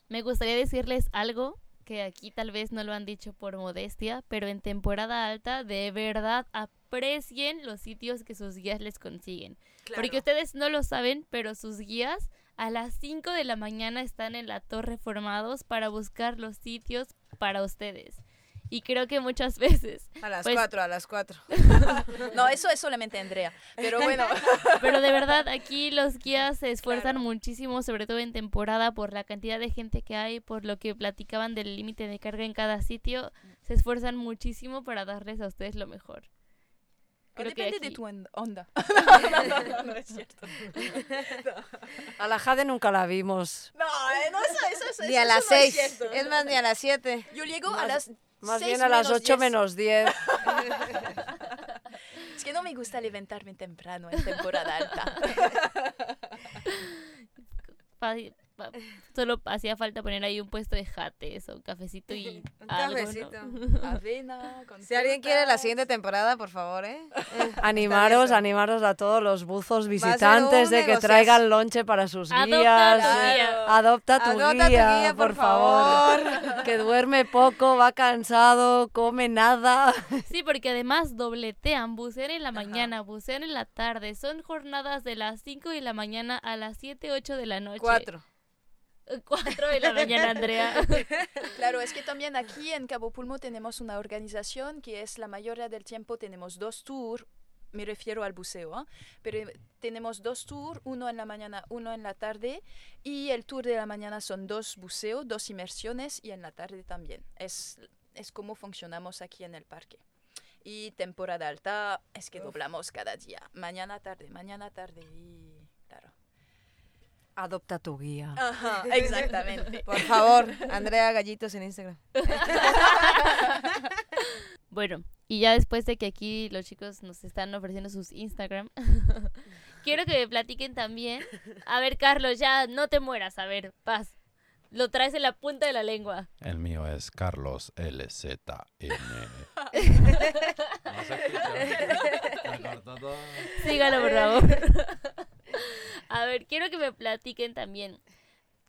Me gustaría decirles algo que aquí tal vez no lo han dicho por modestia, pero en temporada alta de verdad aprecien los sitios que sus guías les consiguen. Porque ustedes no lo saben, pero sus guías a las 5 de la mañana están en la torre formados para buscar los sitios para ustedes. Y creo que muchas veces, A las Pues- cuatro, a las cuatro. No, eso es solamente Andrea. Pero bueno, pero de verdad aquí los guías se esfuerzan Claro. muchísimo, sobre todo en temporada, por la cantidad de gente que hay, por lo que platicaban del límite de carga en cada sitio, se esfuerzan muchísimo para darles a ustedes lo mejor. Creo que depende de aquí- tu on- onda. no, no, no, no es cierto. A la Jade nunca la vimos. No, eh, no, eso, eso, eso, Ni a eso las no es seis, cierto. es más, ni a las siete. Yo llego a Más- las Más seis bien a las menos 8 diez. menos 10. Es que no me gusta levantarme temprano en temporada alta. Solo hacía falta poner ahí un puesto de jates o un cafecito y Un algo, ¿no? cafecito. Avena, con Si alguien quiere la siguiente temporada, por favor, ¿eh? Animaros, animaros a todos los buzos visitantes de que traigan lonche para sus Adopta guías. tu guía. Adopta tu tu guía, guía, por por favor. Que duerme poco, va cansado, come nada. Sí, porque además dobletean, bucean en la mañana, bucean en la tarde. Son jornadas de las 5 de la mañana a las 7, 8 de la noche. Cuatro. 4 de la mañana, Andrea. Claro, es que también aquí en Cabo Pulmo tenemos una organización que es la mayoría del tiempo tenemos dos tours, me refiero al buceo, ¿ah? pero tenemos dos tours, uno en la mañana, uno en la tarde, y el tour de la mañana son dos buceos, dos inmersiones, y en la tarde también. Es, es como funcionamos aquí en el parque. Y temporada alta es que doblamos cada día, mañana, tarde, mañana, tarde, y claro. Adopta tu guía. Ajá, exactamente. Por favor, Andrea Gallitos en Instagram. Bueno, y ya después de que aquí los chicos nos están ofreciendo sus Instagram, quiero que me platiquen también. A ver, Carlos, ya no te mueras. A ver, paz. Lo traes en la punta de la lengua. El mío es Carlos LZN. Sígalo, por favor. A ver, quiero que me platiquen también.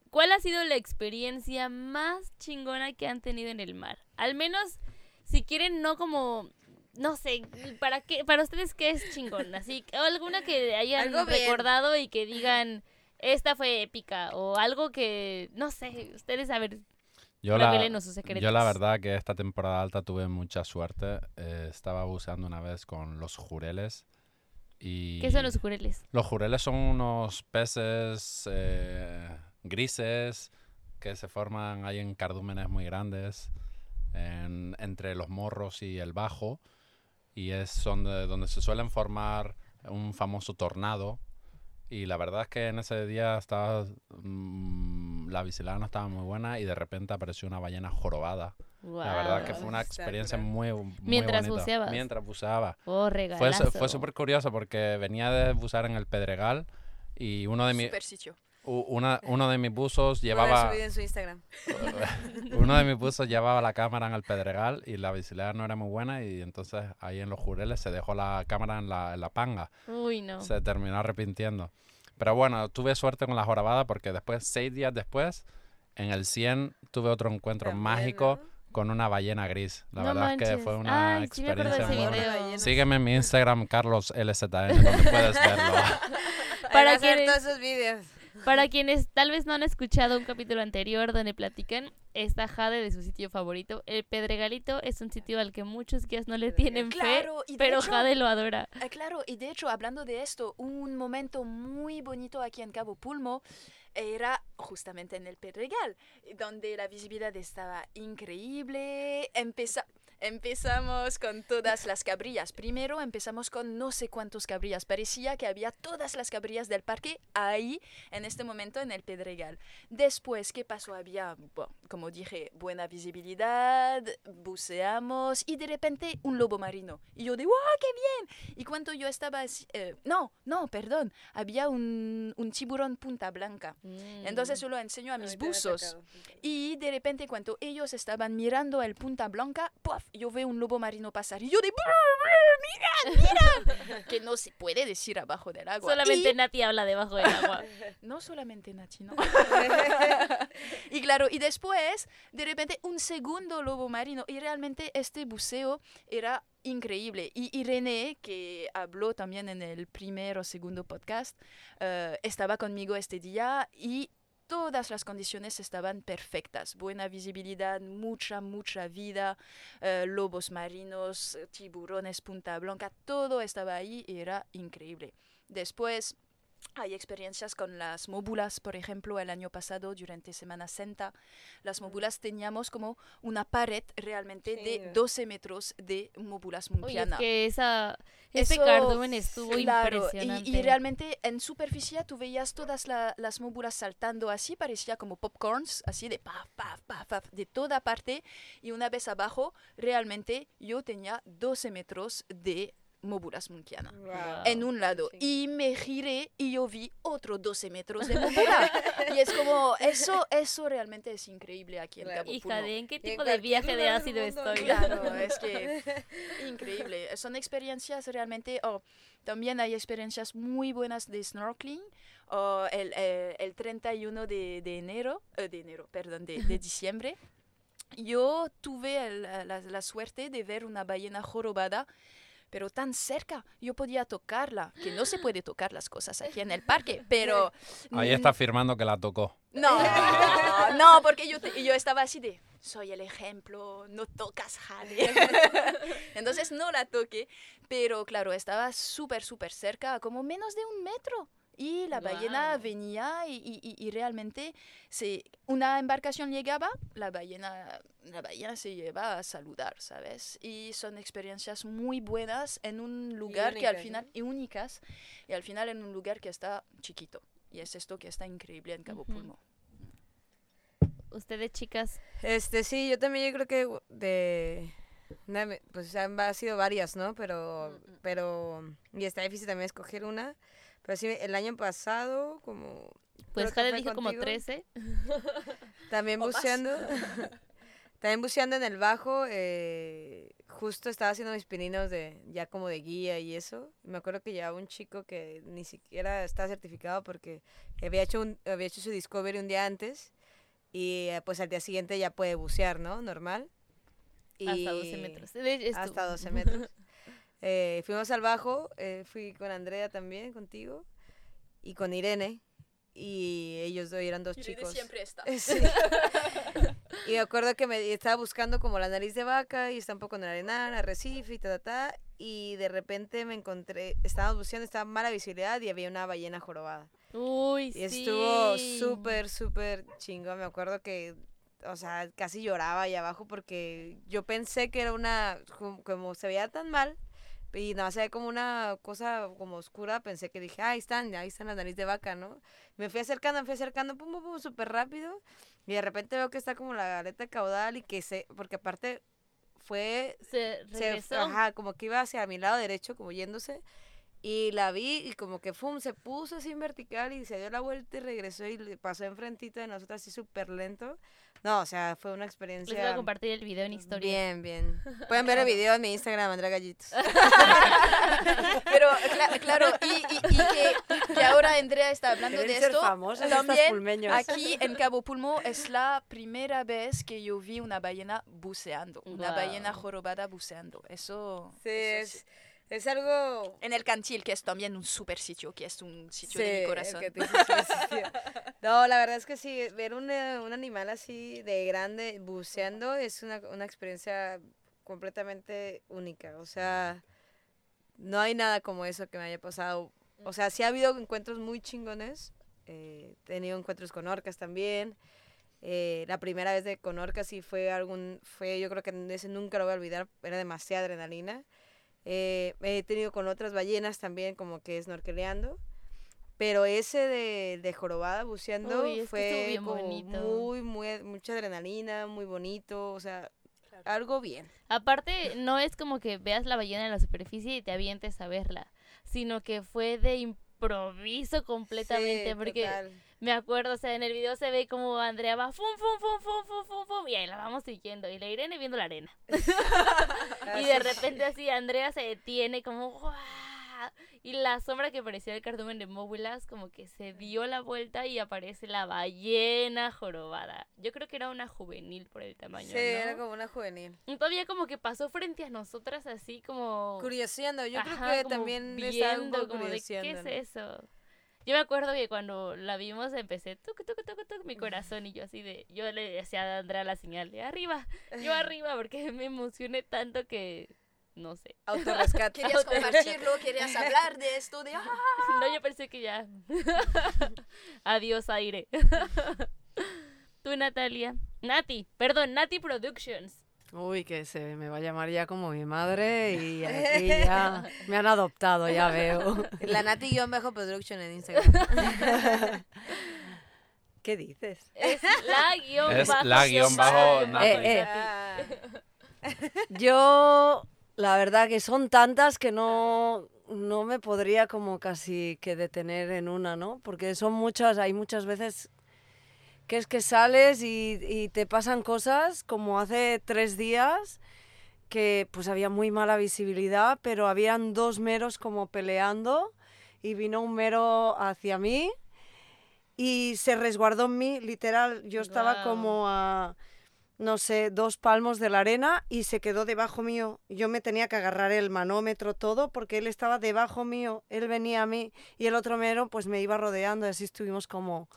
¿Cuál ha sido la experiencia más chingona que han tenido en el mar? Al menos, si quieren, no como, no sé, para qué, para ustedes qué es chingón, así, o alguna que hayan recordado y que digan esta fue épica o algo que, no sé, ustedes a ver, Yo la, Revelenos sus secretos. yo la verdad que esta temporada alta tuve mucha suerte. Eh, estaba buceando una vez con los jureles. Y ¿Qué son los jureles? Los jureles son unos peces eh, grises que se forman ahí en cardúmenes muy grandes en- entre los morros y el bajo y es donde, donde se suelen formar un famoso tornado y la verdad es que en ese día estaba mm, la visibilidad no estaba muy buena y de repente apareció una ballena jorobada la verdad que fue una experiencia muy, muy Mientras bonita. buceabas. mientras buceaba Oh, fue, regalazo. fue súper curioso porque venía de bucear en el Pedregal y uno de, mi, Super sitio. u- una, uno de mis buzos llevaba en su Instagram. uno de mis buzos llevaba la cámara en el Pedregal y la visibilidad no era muy buena y entonces ahí en los jureles se dejó la cámara en la, en la panga. Uy, no. Se terminó arrepintiendo. Pero bueno, tuve suerte con la jorobada porque después, seis días después, en el 100 tuve otro encuentro También, mágico ¿no? Con una ballena gris. La No verdad es que manches. fue una Ay, sí experiencia ese muy ballenas. Sígueme en mi Instagram, CarlosLZN, donde puedes verlo. Para ser quienes- todos esos videos. Para quienes tal vez no han escuchado un capítulo anterior donde platican, está Jade de su sitio favorito. El Pedregalito es un sitio al que muchos guías no le tienen fe, Claro, de pero hecho- Jade lo adora. Ah, claro, y de hecho, hablando de esto, un momento muy bonito aquí en Cabo Pulmo era justamente en el Pedregal, donde la visibilidad estaba increíble. Empeza- empezamos con todas las cabrillas. Primero empezamos con no sé cuántos cabrillas. Parecía que había todas las cabrillas del parque ahí, en este momento, en el Pedregal. Después, ¿qué pasó? Había, bueno, como dije, buena visibilidad, buceamos y de repente un lobo marino. Y yo de, ¡wow, qué bien! Y cuando yo estaba así, eh, no, no, perdón, había un, un tiburón punta blanca. Entonces yo lo enseño a mis buzos. Y de repente cuando ellos estaban mirando el punta blanca, ¡puff! Yo veo un lobo marino pasar. Y yo de, ¡brr, brr, ¡mirad, mirad! que no se puede decir abajo del agua. Solamente Y- Nati habla debajo del agua. no solamente Nachi, ¿no? y claro, y después, de repente, un segundo lobo marino. Y realmente este buceo era increíble. Y Irene, que habló también en el primer o segundo podcast, eh, estaba conmigo este día y todas las condiciones estaban perfectas. Buena visibilidad, mucha, mucha vida, eh, lobos marinos, eh, tiburones, punta blanca, todo estaba ahí y era increíble. Después hay experiencias con las móbulas, por ejemplo, el año pasado durante Semana Santa, las móbulas teníamos como una pared realmente Sí. de 12 metros de móbulas Oye, es que esa, ese Eso, cardumen estuvo claro, impresionante. Y, y realmente en superficie tú veías todas la- las móbulas saltando así, parecía como popcorns, así de paf, paf, paf, paf, de toda parte. Y una vez abajo, realmente yo tenía 12 metros de móbulas munkiana Wow. en un lado Sí. y me giré y yo vi otro 12 metros de móbula y es como eso eso realmente es increíble aquí en. Cabo Hija Pulmo. de, ¿en qué en tipo de viaje de ácido estoy? Claro, es que increíble. Son experiencias realmente. oh, también hay experiencias muy buenas de snorkeling. oh, el, eh, el 31 de, de enero, eh, de enero, perdón, de, de diciembre. Yo tuve el- la, la suerte de ver una ballena jorobada, pero tan cerca, yo podía tocarla, que no se puede tocar las cosas aquí en el parque, pero... Ahí está afirmando que la tocó. no, no, porque yo, te- yo estaba así de, soy el ejemplo, no tocas Jade. Entonces no la toqué, pero claro, estaba súper, súper cerca, como menos de un metro. Y la ballena venía y, y- y- y realmente se, una embarcación llegaba, la ballena, la ballena se lleva a saludar, ¿sabes? Y son experiencias muy buenas en un lugar que al final, y únicas, y al final en un lugar que está chiquito. Y es esto que está increíble en Cabo Ujú. Pulmo. Ustedes, chicas, Este, sí, yo también yo creo que de... pues han ha sido varias, ¿no? Pero, pero, y está difícil también escoger una. Pero sí, el año pasado, como... pues que Jade fue dijo como contigo, 13. También buceando. también buceando en el bajo. eh, justo estaba haciendo mis pininos de ya como de guía y eso. Me acuerdo que llevaba un chico que ni siquiera estaba certificado porque había hecho, un, había hecho su discovery un día antes. Y eh, pues al día siguiente ya puede bucear, ¿no? Normal. Hasta 12 Y- metros. Hasta 12 metros. Eh, fuimos al bajo, eh, fui con Andrea también, contigo, y con Irene. y ellos dos eran dos chicos. siempre está. Sí. y me acuerdo que me estaba buscando como la nariz de vaca y está un poco en el arenal, arrecife y ta, ta, ta, y de repente me encontré, estábamos buceando, estaba mala visibilidad y había una ballena jorobada. Uy, Y sí. estuvo súper, súper chingo. Me acuerdo que, o sea, casi lloraba ahí abajo porque yo pensé que era una, como, como se veía tan mal y nada, se ve como una cosa como oscura, pensé que dije, "Ah, ahí están, ahí están las nariz de vaca, ¿no? Me fui acercando, me fui acercando, pum, pum, pum, súper rápido y de repente veo que está como la aleta caudal y que se, porque aparte fue Se se, regresó. ajá, como que iba hacia mi lado derecho, como yéndose. Y la vi y como que fum, se puso así en vertical y se dio la vuelta y regresó y pasó enfrentito de nosotros así súper lento. No, o sea, fue una Les voy a experiencia compartir el video en historia. bien, bien. Pueden ver el video en mi Instagram, Andrea Gallitos. Pero cla- claro, y, y- y que, que ahora Andrea está hablando de esto. También pulmeños. aquí en Cabo Pulmo es la primera vez que yo vi una ballena buceando, una ballena jorobada buceando. Eso, Sí, eso es, es algo... En el Cantil, que es también un super sitio, que es un sitio Sí, de mi el corazón. que te hice especial. No, la verdad es que sí, ver un, eh, un animal así de grande buceando es una, una experiencia completamente única. O sea, no hay nada como eso que me haya pasado. O sea, sí ha habido encuentros muy chingones. eh, he tenido encuentros con orcas también. Eh, la primera vez de con orcas sí fue algún, fue, yo creo que ese nunca lo voy a olvidar, era demasiada adrenalina. Eh, he tenido con otras ballenas también, como que snorkeleando. Pero ese de, de jorobada buceando Uy, fue bien como muy, muy, mucha adrenalina, muy bonito, o sea, algo bien. Aparte, no es como que veas la ballena en la superficie y te avientes a verla, sino que fue de improviso completamente, Sí, porque total. Me acuerdo, o sea, en el video se ve como Andrea va fum, fum, fum, fum, fum, fum, fum, y ahí la vamos siguiendo, y la Irene viendo la arena. y de repente así Andrea se detiene como ¡guau! y la sombra que parecía el cardumen de Móbulas como que se dio la vuelta y aparece la ballena jorobada. Yo creo que era una juvenil por el tamaño, Sí, ¿no? era como una juvenil. Y todavía como que pasó frente a nosotras así como Curioseando, yo Ajá, creo que también viendo como de qué es eso. Yo me acuerdo que cuando la vimos empecé tuc, tuc, tuc, tuc, mi corazón y yo así de yo le decía a Andrea la señal de arriba, yo arriba porque me emocioné tanto que no sé. Autorrescate. Querías compartirlo, querías hablar de esto, de... ¡ah! No, yo pensé que ya. Adiós aire. Tú Natalia. Nati, perdón, Nati Productions. Uy, que se me va a llamar ya como mi madre y aquí ya me han adoptado, ya veo. La Nati-Production en Instagram. ¿Qué dices? Es la guion Es bajo. la guion bajo Nati. Eh, eh. Yo, la verdad que son tantas que no, no me podría como casi que detener en una, ¿no? Porque son muchas, hay muchas veces que es que sales y, y te pasan cosas como hace tres días que pues había muy mala visibilidad, pero habían dos meros como peleando y vino un mero hacia mí y se resguardó en mí, literal, yo estaba como a no sé, dos palmos de la arena y se quedó debajo mío. Yo me tenía que agarrar el manómetro todo porque él estaba debajo mío, él venía a mí y el otro mero pues me iba rodeando y así estuvimos como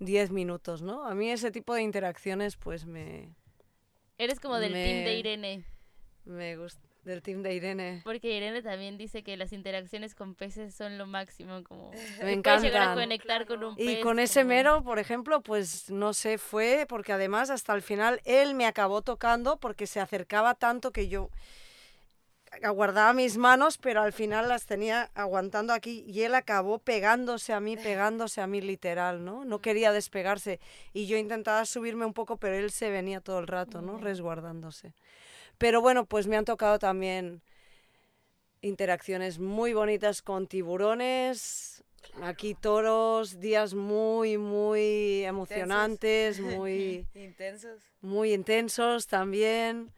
10 minutos, ¿no? A mí ese tipo de interacciones pues me, Eres como del team de Irene. me gusta. Del team de Irene. Porque Irene también dice que las interacciones con peces son lo máximo, como Me puedes llegar a conectar con un pez. Y con ese como- mero, por ejemplo, pues no sé, fue porque además hasta el final él me acabó tocando porque se acercaba tanto que yo aguardaba mis manos, pero al final las tenía aguantando aquí y él acabó pegándose a mí, pegándose a mí literal, ¿no? No quería despegarse y yo intentaba subirme un poco, pero él se venía todo el rato, ¿no? Resguardándose. Pero bueno, pues me han tocado también interacciones muy bonitas con tiburones, aquí toros, días muy, muy emocionantes, muy, Intensos. muy intensos también.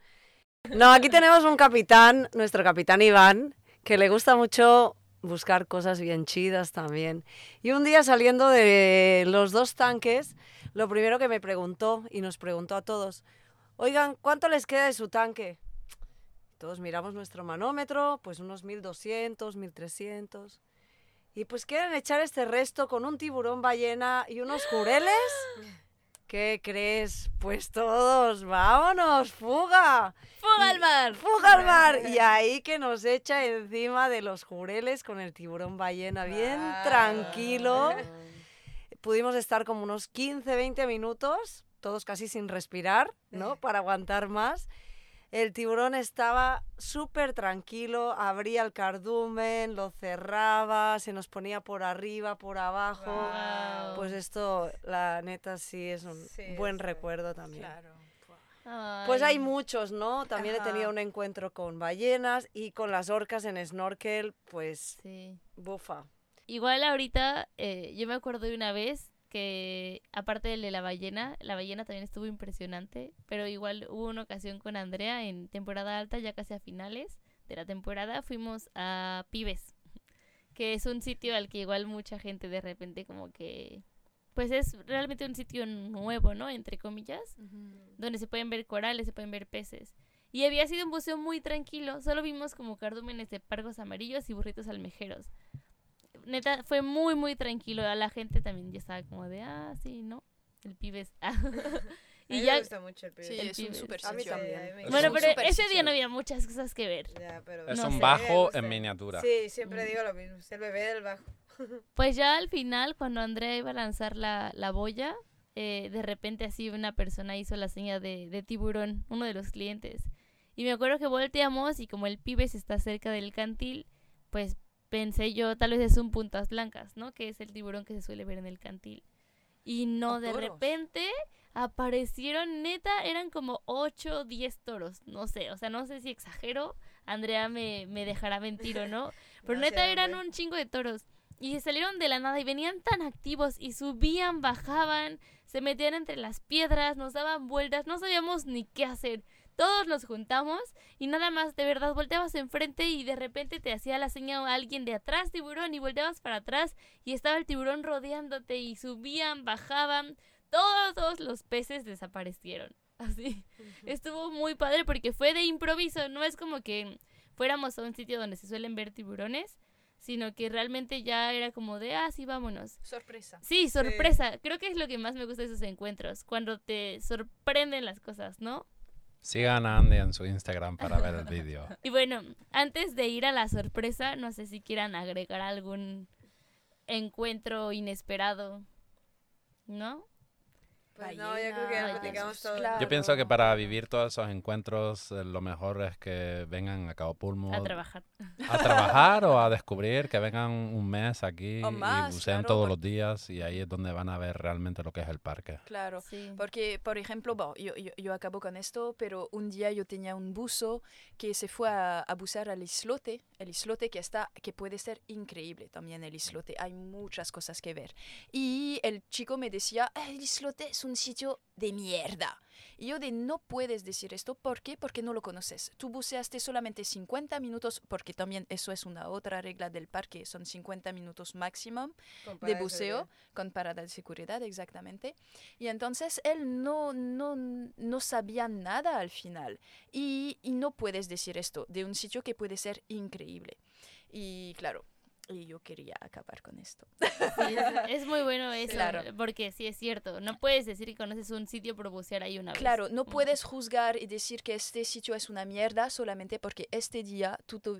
No, aquí tenemos un capitán, nuestro capitán Iván, que le gusta mucho buscar cosas bien chidas también. Y un día saliendo de los dos tanques, lo primero que me preguntó, y nos preguntó a todos, oigan, ¿cuánto les queda de su tanque? Todos miramos nuestro manómetro, pues unos 1200, 1300. y pues quieren echar este resto con un tiburón ballena y unos jureles. ¿Qué crees? Pues todos, vámonos, fuga. ¡Fuga al mar! ¡Fuga al mar! Y ahí que nos echa encima de los jureles con el tiburón ballena, bien tranquilo. Pudimos estar como unos 15, 20 minutos, todos casi sin respirar, ¿no? Para aguantar más. El tiburón estaba súper tranquilo, abría el cardumen, lo cerraba, se nos ponía por arriba, por abajo. Pues esto, la neta, sí es un Sí, buen recuerdo también. Ay. Pues hay muchos, ¿no? También he tenido un encuentro con ballenas y con las orcas en snorkel, pues Sí. bufa. Igual ahorita, eh, yo me acuerdo de una vez que, aparte del de la ballena, la ballena también estuvo impresionante, pero igual hubo una ocasión con Andrea en temporada alta, ya casi a finales de la temporada, fuimos a Pibes, que es un sitio al que igual mucha gente de repente como que, pues es realmente un sitio nuevo, ¿no? Entre comillas, donde se pueden ver corales, se pueden ver peces. Y había sido un buceo muy tranquilo, solo vimos como cardúmenes de pargos amarillos y burritos almejeros. Neta, fue muy, muy tranquilo. A la gente también ya estaba como de, ah, sí, ¿no? El pibes. A y mí ya, me gusta mucho el pibe. Sí, El es un Pibes. super A mí también. a mí bueno, pero ese sitio. día no había muchas cosas que ver. Ya, pero Es No un sé. bajo en miniatura. Sí, siempre digo lo mismo. Es el bebé del bajo. Pues ya al final, cuando Andrea iba a lanzar la, la boya, eh, de repente así una persona hizo la seña de, de tiburón, uno de los clientes. Y me acuerdo que volteamos y como el pibes está cerca del cantil, pues pensé yo, tal vez es un puntas blancas, ¿no? Que es el tiburón que se suele ver en el cantil. Y no, de toros. repente aparecieron, neta, eran como 8 o 10 toros, no sé, o sea, no sé si exagero, Andrea me, me dejará mentir o no, pero neta eran un chingo de toros. Y salieron de la nada y venían tan activos y subían, bajaban, se metían entre las piedras, nos daban vueltas, no sabíamos ni qué hacer. Todos nos juntamos y nada más, de verdad, volteabas enfrente y de repente te hacía la señal a alguien de atrás, tiburón, y volteabas para atrás y estaba el tiburón rodeándote y subían, bajaban, todos los peces desaparecieron. Así. Estuvo muy padre porque fue de improviso, no es como que fuéramos a un sitio donde se suelen ver tiburones, sino que realmente ya era como de, ah, sí, vámonos. Sorpresa. Sí, sorpresa. Creo que es lo que más me gusta de esos encuentros, cuando te sorprenden las cosas, ¿no? Sigan a Andy en su Instagram para ver el vídeo. Y bueno, antes de ir a la sorpresa, no sé si quieran agregar algún encuentro inesperado, ¿no? Pues no, yo creo que ya platicamos todo. claro. Yo pienso que para vivir todos esos encuentros, eh, lo mejor es que vengan a Cabo Pulmo A trabajar. a trabajar o a descubrir, que vengan un mes aquí más, y buceen claro, todos por- los días y ahí es donde van a ver realmente lo que es el parque. Claro. Sí. Porque, por ejemplo, bon, yo, yo, yo acabo con esto, pero un día yo tenía un buzo que se fue a, a bucear al islote, el islote que está, que puede ser increíble también el islote, hay muchas cosas que ver. Y el chico me decía, "Ah, el islote es un sitio de mierda. Y yo de, no puedes decir esto, ¿por qué? Porque no lo conoces. Tú buceaste solamente 50 minutos, porque también eso es una otra regla del parque, son 50 minutos máximo de buceo con parada de seguridad, exactamente. Y entonces él no, no, no sabía nada al final. Y, y no puedes decir esto de un sitio que puede ser increíble. Y claro, y yo quería acabar con esto. Sí, es, es muy bueno eso, Claro. porque sí es cierto, no puedes decir que conoces un sitio por bucear ahí una vez. Claro, no puedes juzgar y decir que este sitio es una mierda solamente porque este día tú, tú,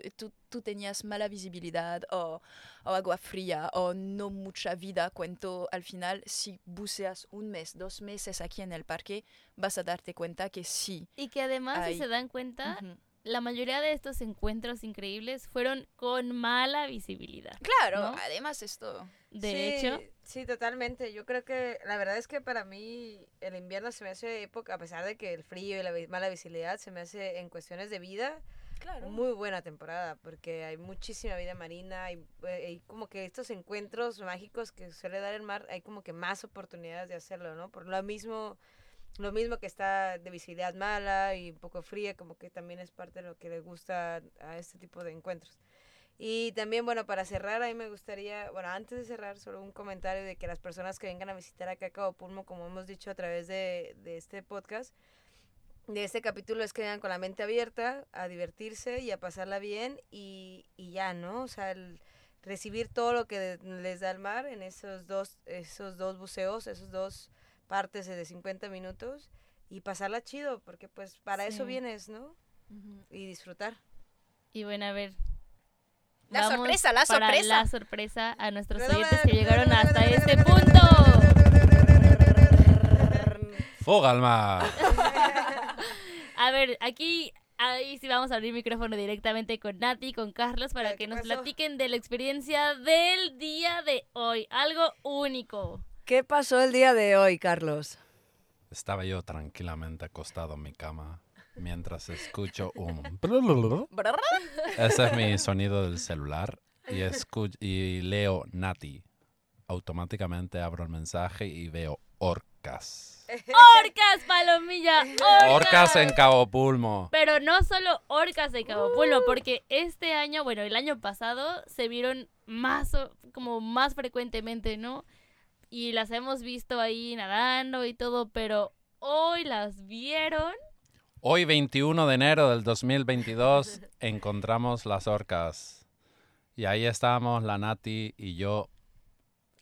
tú tenías mala visibilidad o, o agua fría o no mucha vida. Cuento al final, si buceas un mes, dos meses aquí en el parque, vas a darte cuenta que sí. Y que además, si se dan cuenta. La mayoría de estos encuentros increíbles fueron con mala visibilidad. Claro, ¿no? además esto. De Sí, hecho, Sí, totalmente. Yo creo que la verdad es que para mí el invierno se me hace época, a pesar de que el frío y la mala visibilidad se me hace en cuestiones de vida Claro. muy buena temporada porque hay muchísima vida marina y hay como que estos encuentros mágicos que suele dar el mar hay como que más oportunidades de hacerlo, ¿no? Por lo mismo lo mismo que está de visibilidad mala y un poco fría, como que también es parte de lo que le gusta a este tipo de encuentros. Y también, bueno, para cerrar, a me gustaría, bueno, antes de cerrar, solo un comentario de que las personas que vengan a visitar a Cabo Pulmo, como hemos dicho a través de, de este podcast, de este capítulo, es que vengan con la mente abierta, a divertirse y a pasarla bien y, y ya, ¿no? O sea, el- recibir todo lo que les da el mar en esos dos, esos dos buceos, esos dos partes de 50 minutos y pasarla chido, porque pues para eso Sí. vienes, ¿no? Y disfrutar. Y bueno, a ver. La vamos sorpresa, la para sorpresa. La sorpresa a nuestros Redoble, oyentes que llegaron redoble, hasta redoble, este redoble, punto. ¡Fuga al mar! A ver, aquí ahí sí vamos a abrir micrófono directamente con Nati y con Carlos para Ya, que ¿qué nos pasó? platiquen de la experiencia del día de hoy. Algo único. ¿Qué pasó el día de hoy, Carlos? Estaba yo tranquilamente acostado en mi cama mientras escucho un... Ese es mi sonido del celular y, escu- y leo Nati. Automáticamente abro el mensaje y veo orcas. ¡Orcas, palomilla! ¡Orcas! Orcas en Cabo Pulmo. Pero no solo orcas de Cabo Pulmo, porque este año, bueno, el año pasado se vieron más, como más frecuentemente, ¿no? Y las hemos visto ahí nadando y todo, pero hoy las vieron. Hoy 21 de enero del 2022 encontramos las orcas. Y ahí estábamos la Nati y yo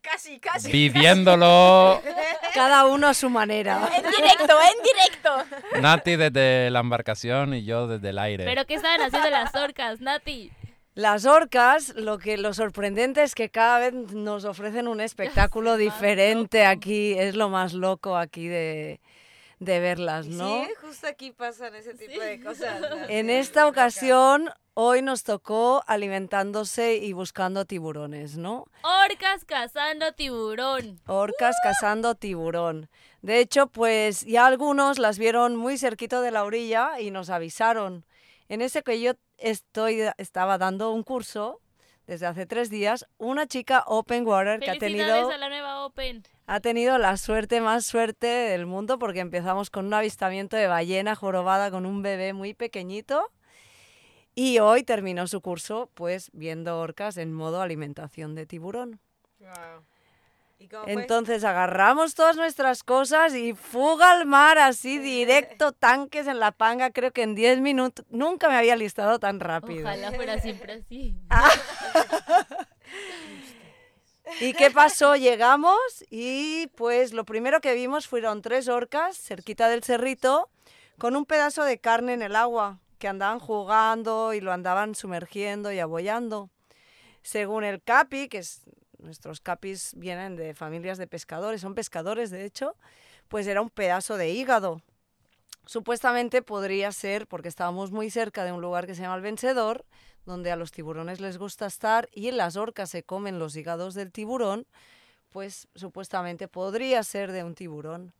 Casi, casi. viviéndolo. Cada uno a su manera. En directo, en directo. Nati desde la embarcación y yo desde el aire. ¿Pero qué estaban haciendo las orcas, Nati? Las orcas, lo que lo sorprendente es que cada vez nos ofrecen un espectáculo diferente aquí. Es lo más loco aquí de, de verlas, ¿no? Sí, justo aquí pasan ese tipo de cosas. ¿no? En esta ocasión, hoy nos tocó alimentándose y buscando tiburones, ¿no? Orcas cazando tiburón. Orcas cazando tiburón. De hecho, pues ya algunos las vieron muy cerquito de la orilla y nos avisaron. En ese que yo estoy, estaba dando un curso desde hace tres días, una chica open water que ha tenido, a la nueva Open. ha tenido la suerte más suerte del mundo porque empezamos con un avistamiento de ballena jorobada con un bebé muy pequeñito y hoy terminó su curso pues viendo orcas en modo alimentación de tiburón. Guau. Entonces agarramos todas nuestras cosas y fuga al mar así directo, tanques en la panga, creo que en 10 minutos. Nunca me había listado tan rápido. Ojalá fuera siempre así. ¿Y qué pasó? Llegamos y pues lo primero que vimos fueron tres orcas cerquita del cerrito con un pedazo de carne en el agua que andaban jugando y lo andaban sumergiendo y abollando. Según el capi, que es, nuestros capis vienen de familias de pescadores, son pescadores de hecho, pues era un pedazo de hígado. Supuestamente podría ser porque estábamos muy cerca de un lugar que se llama el Vencedor, donde a los tiburones les gusta estar y las orcas se comen los hígados del tiburón, pues supuestamente podría ser de un tiburón.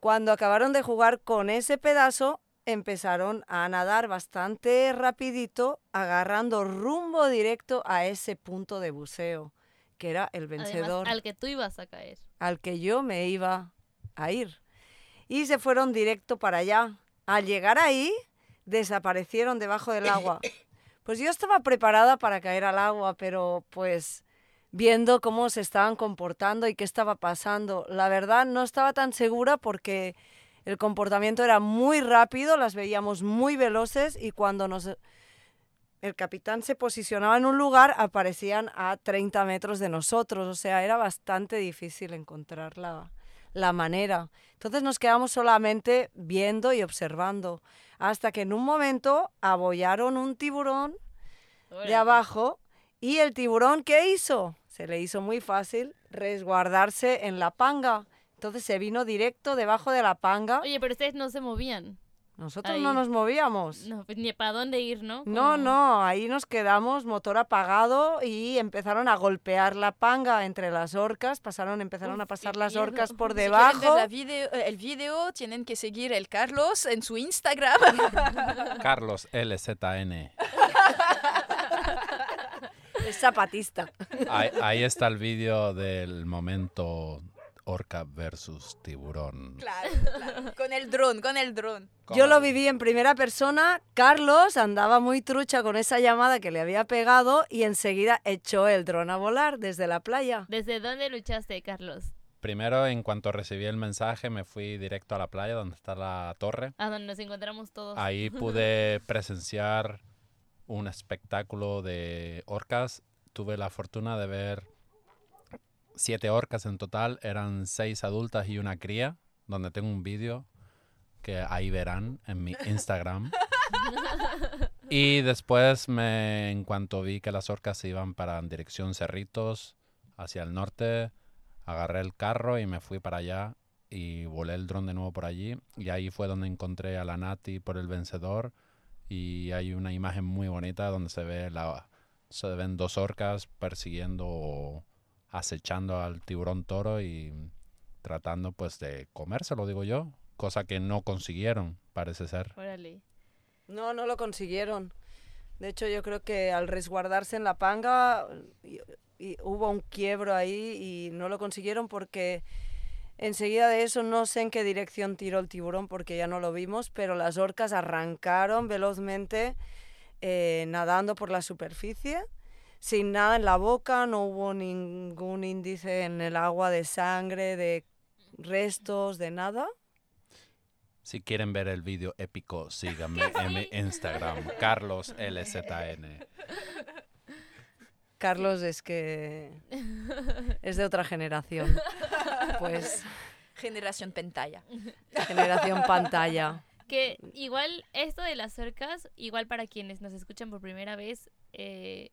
Cuando acabaron de jugar con ese pedazo, empezaron a nadar bastante rapidito, agarrando rumbo directo a ese punto de buceo, que era el vencedor Además, al que tú ibas a caer. al que yo me iba a ir. Y se fueron directo para allá. Al llegar ahí, desaparecieron debajo del agua. Pues yo estaba preparada para caer al agua, pero pues viendo cómo se estaban comportando y qué estaba pasando, la verdad no estaba tan segura porque el comportamiento era muy rápido, las veíamos muy veloces y cuando nos el capitán se posicionaba en un lugar, aparecían a 30 metros de nosotros. O sea, era bastante difícil encontrar la, la manera. Entonces nos quedamos solamente viendo y observando. Hasta que en un momento abollaron un tiburón de abajo y el tiburón, ¿qué hizo? Se le hizo muy fácil resguardarse en la panga. Entonces se vino directo debajo de la panga. Oye, pero ustedes no se movían. Nosotros ahí. no nos movíamos. No, pues ni para dónde ir, ¿no? No, Como- no, ahí nos quedamos, motor apagado y empezaron a golpear la panga entre las orcas, pasaron, empezaron Uf, a pasar las miedo. orcas por Si quieren ver debajo. la video- el video, tienen que seguir el Carlos en su Instagram. Carlos LZN. Es zapatista. Ahí, ahí está el vídeo del momento orca versus tiburón. claro, claro. Con el dron, con el dron. Yo lo viví en primera persona. Carlos andaba muy trucha con esa llamada que le había pegado y enseguida echó el dron a volar desde la playa. ¿Desde dónde luchaste, Carlos? Primero, en cuanto recibí el mensaje, me fui directo a la playa donde está la torre. A donde nos encontramos todos. Ahí pude presenciar un espectáculo de orcas tuve la fortuna de ver siete orcas en total, eran seis adultas y una cría, donde tengo un vídeo que ahí verán en mi Instagram. y después, me, en cuanto vi que las orcas se iban para en dirección Cerritos, hacia el norte, agarré el carro y me fui para allá y volé el dron de nuevo por allí. Y ahí fue donde encontré a la Nati por el vencedor. Y hay una imagen muy bonita donde se ve la se ven dos orcas persiguiendo acechando al tiburón toro y tratando pues de comérselo, digo yo, cosa que no consiguieron, parece ser. Órale. No, no lo consiguieron. De hecho, yo creo que al resguardarse en la panga y- y hubo un quiebro ahí y no lo consiguieron porque enseguida de eso no sé en qué dirección tiró el tiburón porque ya no lo vimos, pero las orcas arrancaron velozmente eh, nadando por la superficie sin nada en la boca, no hubo ningún índice en el agua de sangre, de restos, de nada. Si quieren ver el vídeo épico, síganme en mi Instagram, Carlos LZN. Carlos es que es de otra generación. Pues Generación pantalla. generación pantalla. Que igual esto de las orcas, igual para quienes nos escuchan por primera vez, eh,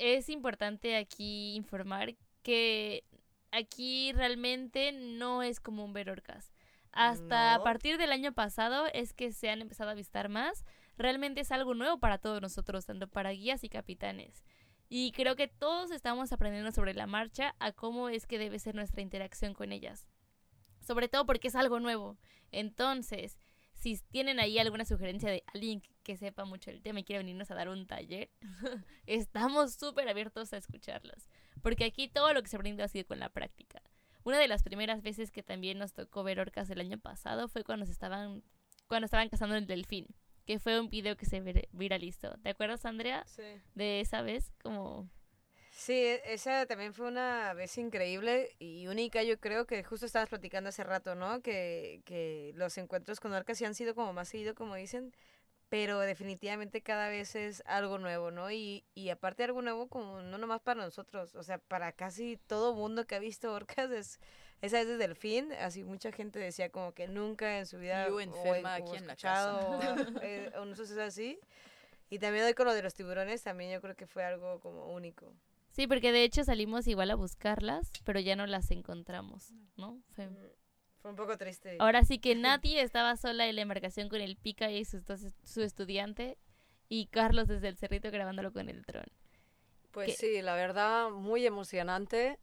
es importante aquí informar que aquí realmente no es común ver orcas. Hasta a partir del año pasado es que se han empezado a avistar más. Realmente es algo nuevo para todos nosotros, tanto para guías y capitanes. Y creo que todos estamos aprendiendo sobre la marcha a cómo es que debe ser nuestra interacción con ellas. Sobre todo porque es algo nuevo. Entonces, si tienen ahí alguna sugerencia de alguien que sepa mucho el tema y quiere venirnos a dar un taller, estamos súper abiertos a escucharlos. Porque aquí todo lo que se aprende ha sido con la práctica. Una de las primeras veces que también nos tocó ver orcas el año pasado fue cuando se estaban, cuando estaban cazando el delfín, que fue un video que se vir- viralizó. ¿Te acuerdas, Andrea, Sí. de esa vez? Como Sí, e- esa también fue una vez increíble y única, yo creo que justo estabas platicando hace rato, ¿no? Que, que los encuentros con orcas sí han sido como más seguido, como dicen, pero definitivamente cada vez es algo nuevo, ¿no? Y, y aparte algo nuevo como no nomás para nosotros, o sea, para casi todo mundo que ha visto orcas es... Esa es desde el fin, así mucha gente decía como que nunca en su vida Yo o enferma en- o aquí en la escuchado o, eh, o un suceso así. Y también hoy con lo de los tiburones, también yo creo que fue algo como único. Sí, porque de hecho salimos igual a buscarlas, pero ya no las encontramos, ¿no? Fue- Mm, Fue un poco triste. Ahora sí que Nati estaba sola en la embarcación con el Pica y su, su estudiante, y Carlos desde el cerrito grabándolo con el dron. Pues sí, la verdad, muy emocionante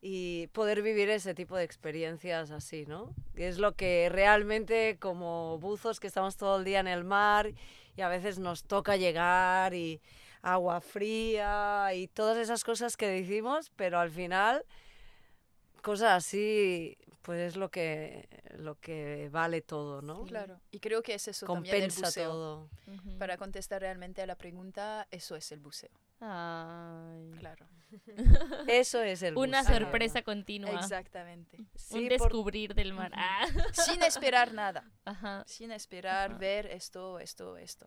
y poder vivir ese tipo de experiencias así, ¿no? Y es lo que realmente como buzos que estamos todo el día en el mar y a veces nos toca llegar y agua fría y todas esas cosas que decimos, pero al final cosas así pues es lo que lo que vale todo, ¿no? Claro. Y creo que es eso también el Compensa buceo. todo. Ujú. Para contestar realmente a la pregunta, eso es el buceo. Ay. Claro. Eso es el Una buceo. sorpresa continua. Exactamente. Sí, un por- descubrir del mar. Ah. Sin esperar nada. Ajá. Sin esperar Ajá. ver esto, esto, esto.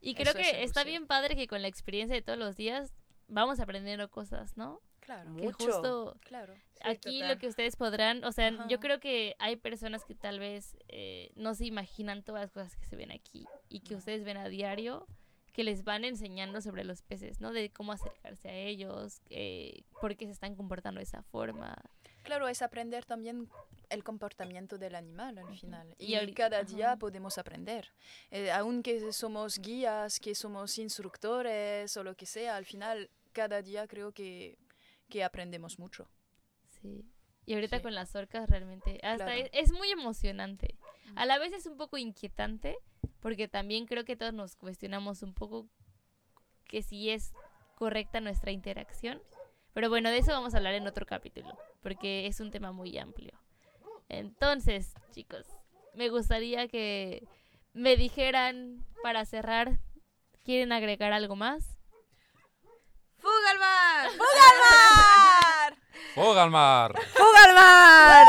Y creo Eso que está bien padre que con la experiencia de todos los días vamos aprendiendo cosas, ¿no? Claro. Que Mucho. justo Claro. aquí total. lo que ustedes podrán, o sea, yo creo que hay personas que tal vez eh, no se imaginan todas las cosas que se ven aquí y que ustedes ven a diario, que les van enseñando sobre los peces, ¿no? De cómo acercarse a ellos, eh, por qué se están comportando de esa forma. Claro, es aprender también el comportamiento del animal al final. Y Y, cada día ajá. podemos aprender. Eh, aunque somos guías, que somos instructores o lo que sea, al final cada día creo que, que aprendemos mucho. Sí. Y ahorita Sí. con las orcas realmente hasta Claro. es, es muy emocionante. A la vez es un poco inquietante porque también creo que todos nos cuestionamos un poco que si es correcta nuestra interacción. Pero bueno, de eso vamos a hablar en otro capítulo porque es un tema muy amplio. Entonces, chicos, me gustaría que me dijeran para cerrar, ¿quieren agregar algo más? ¡Fuga al mar! ¡Fuga al mar! ¡Fuga al mar!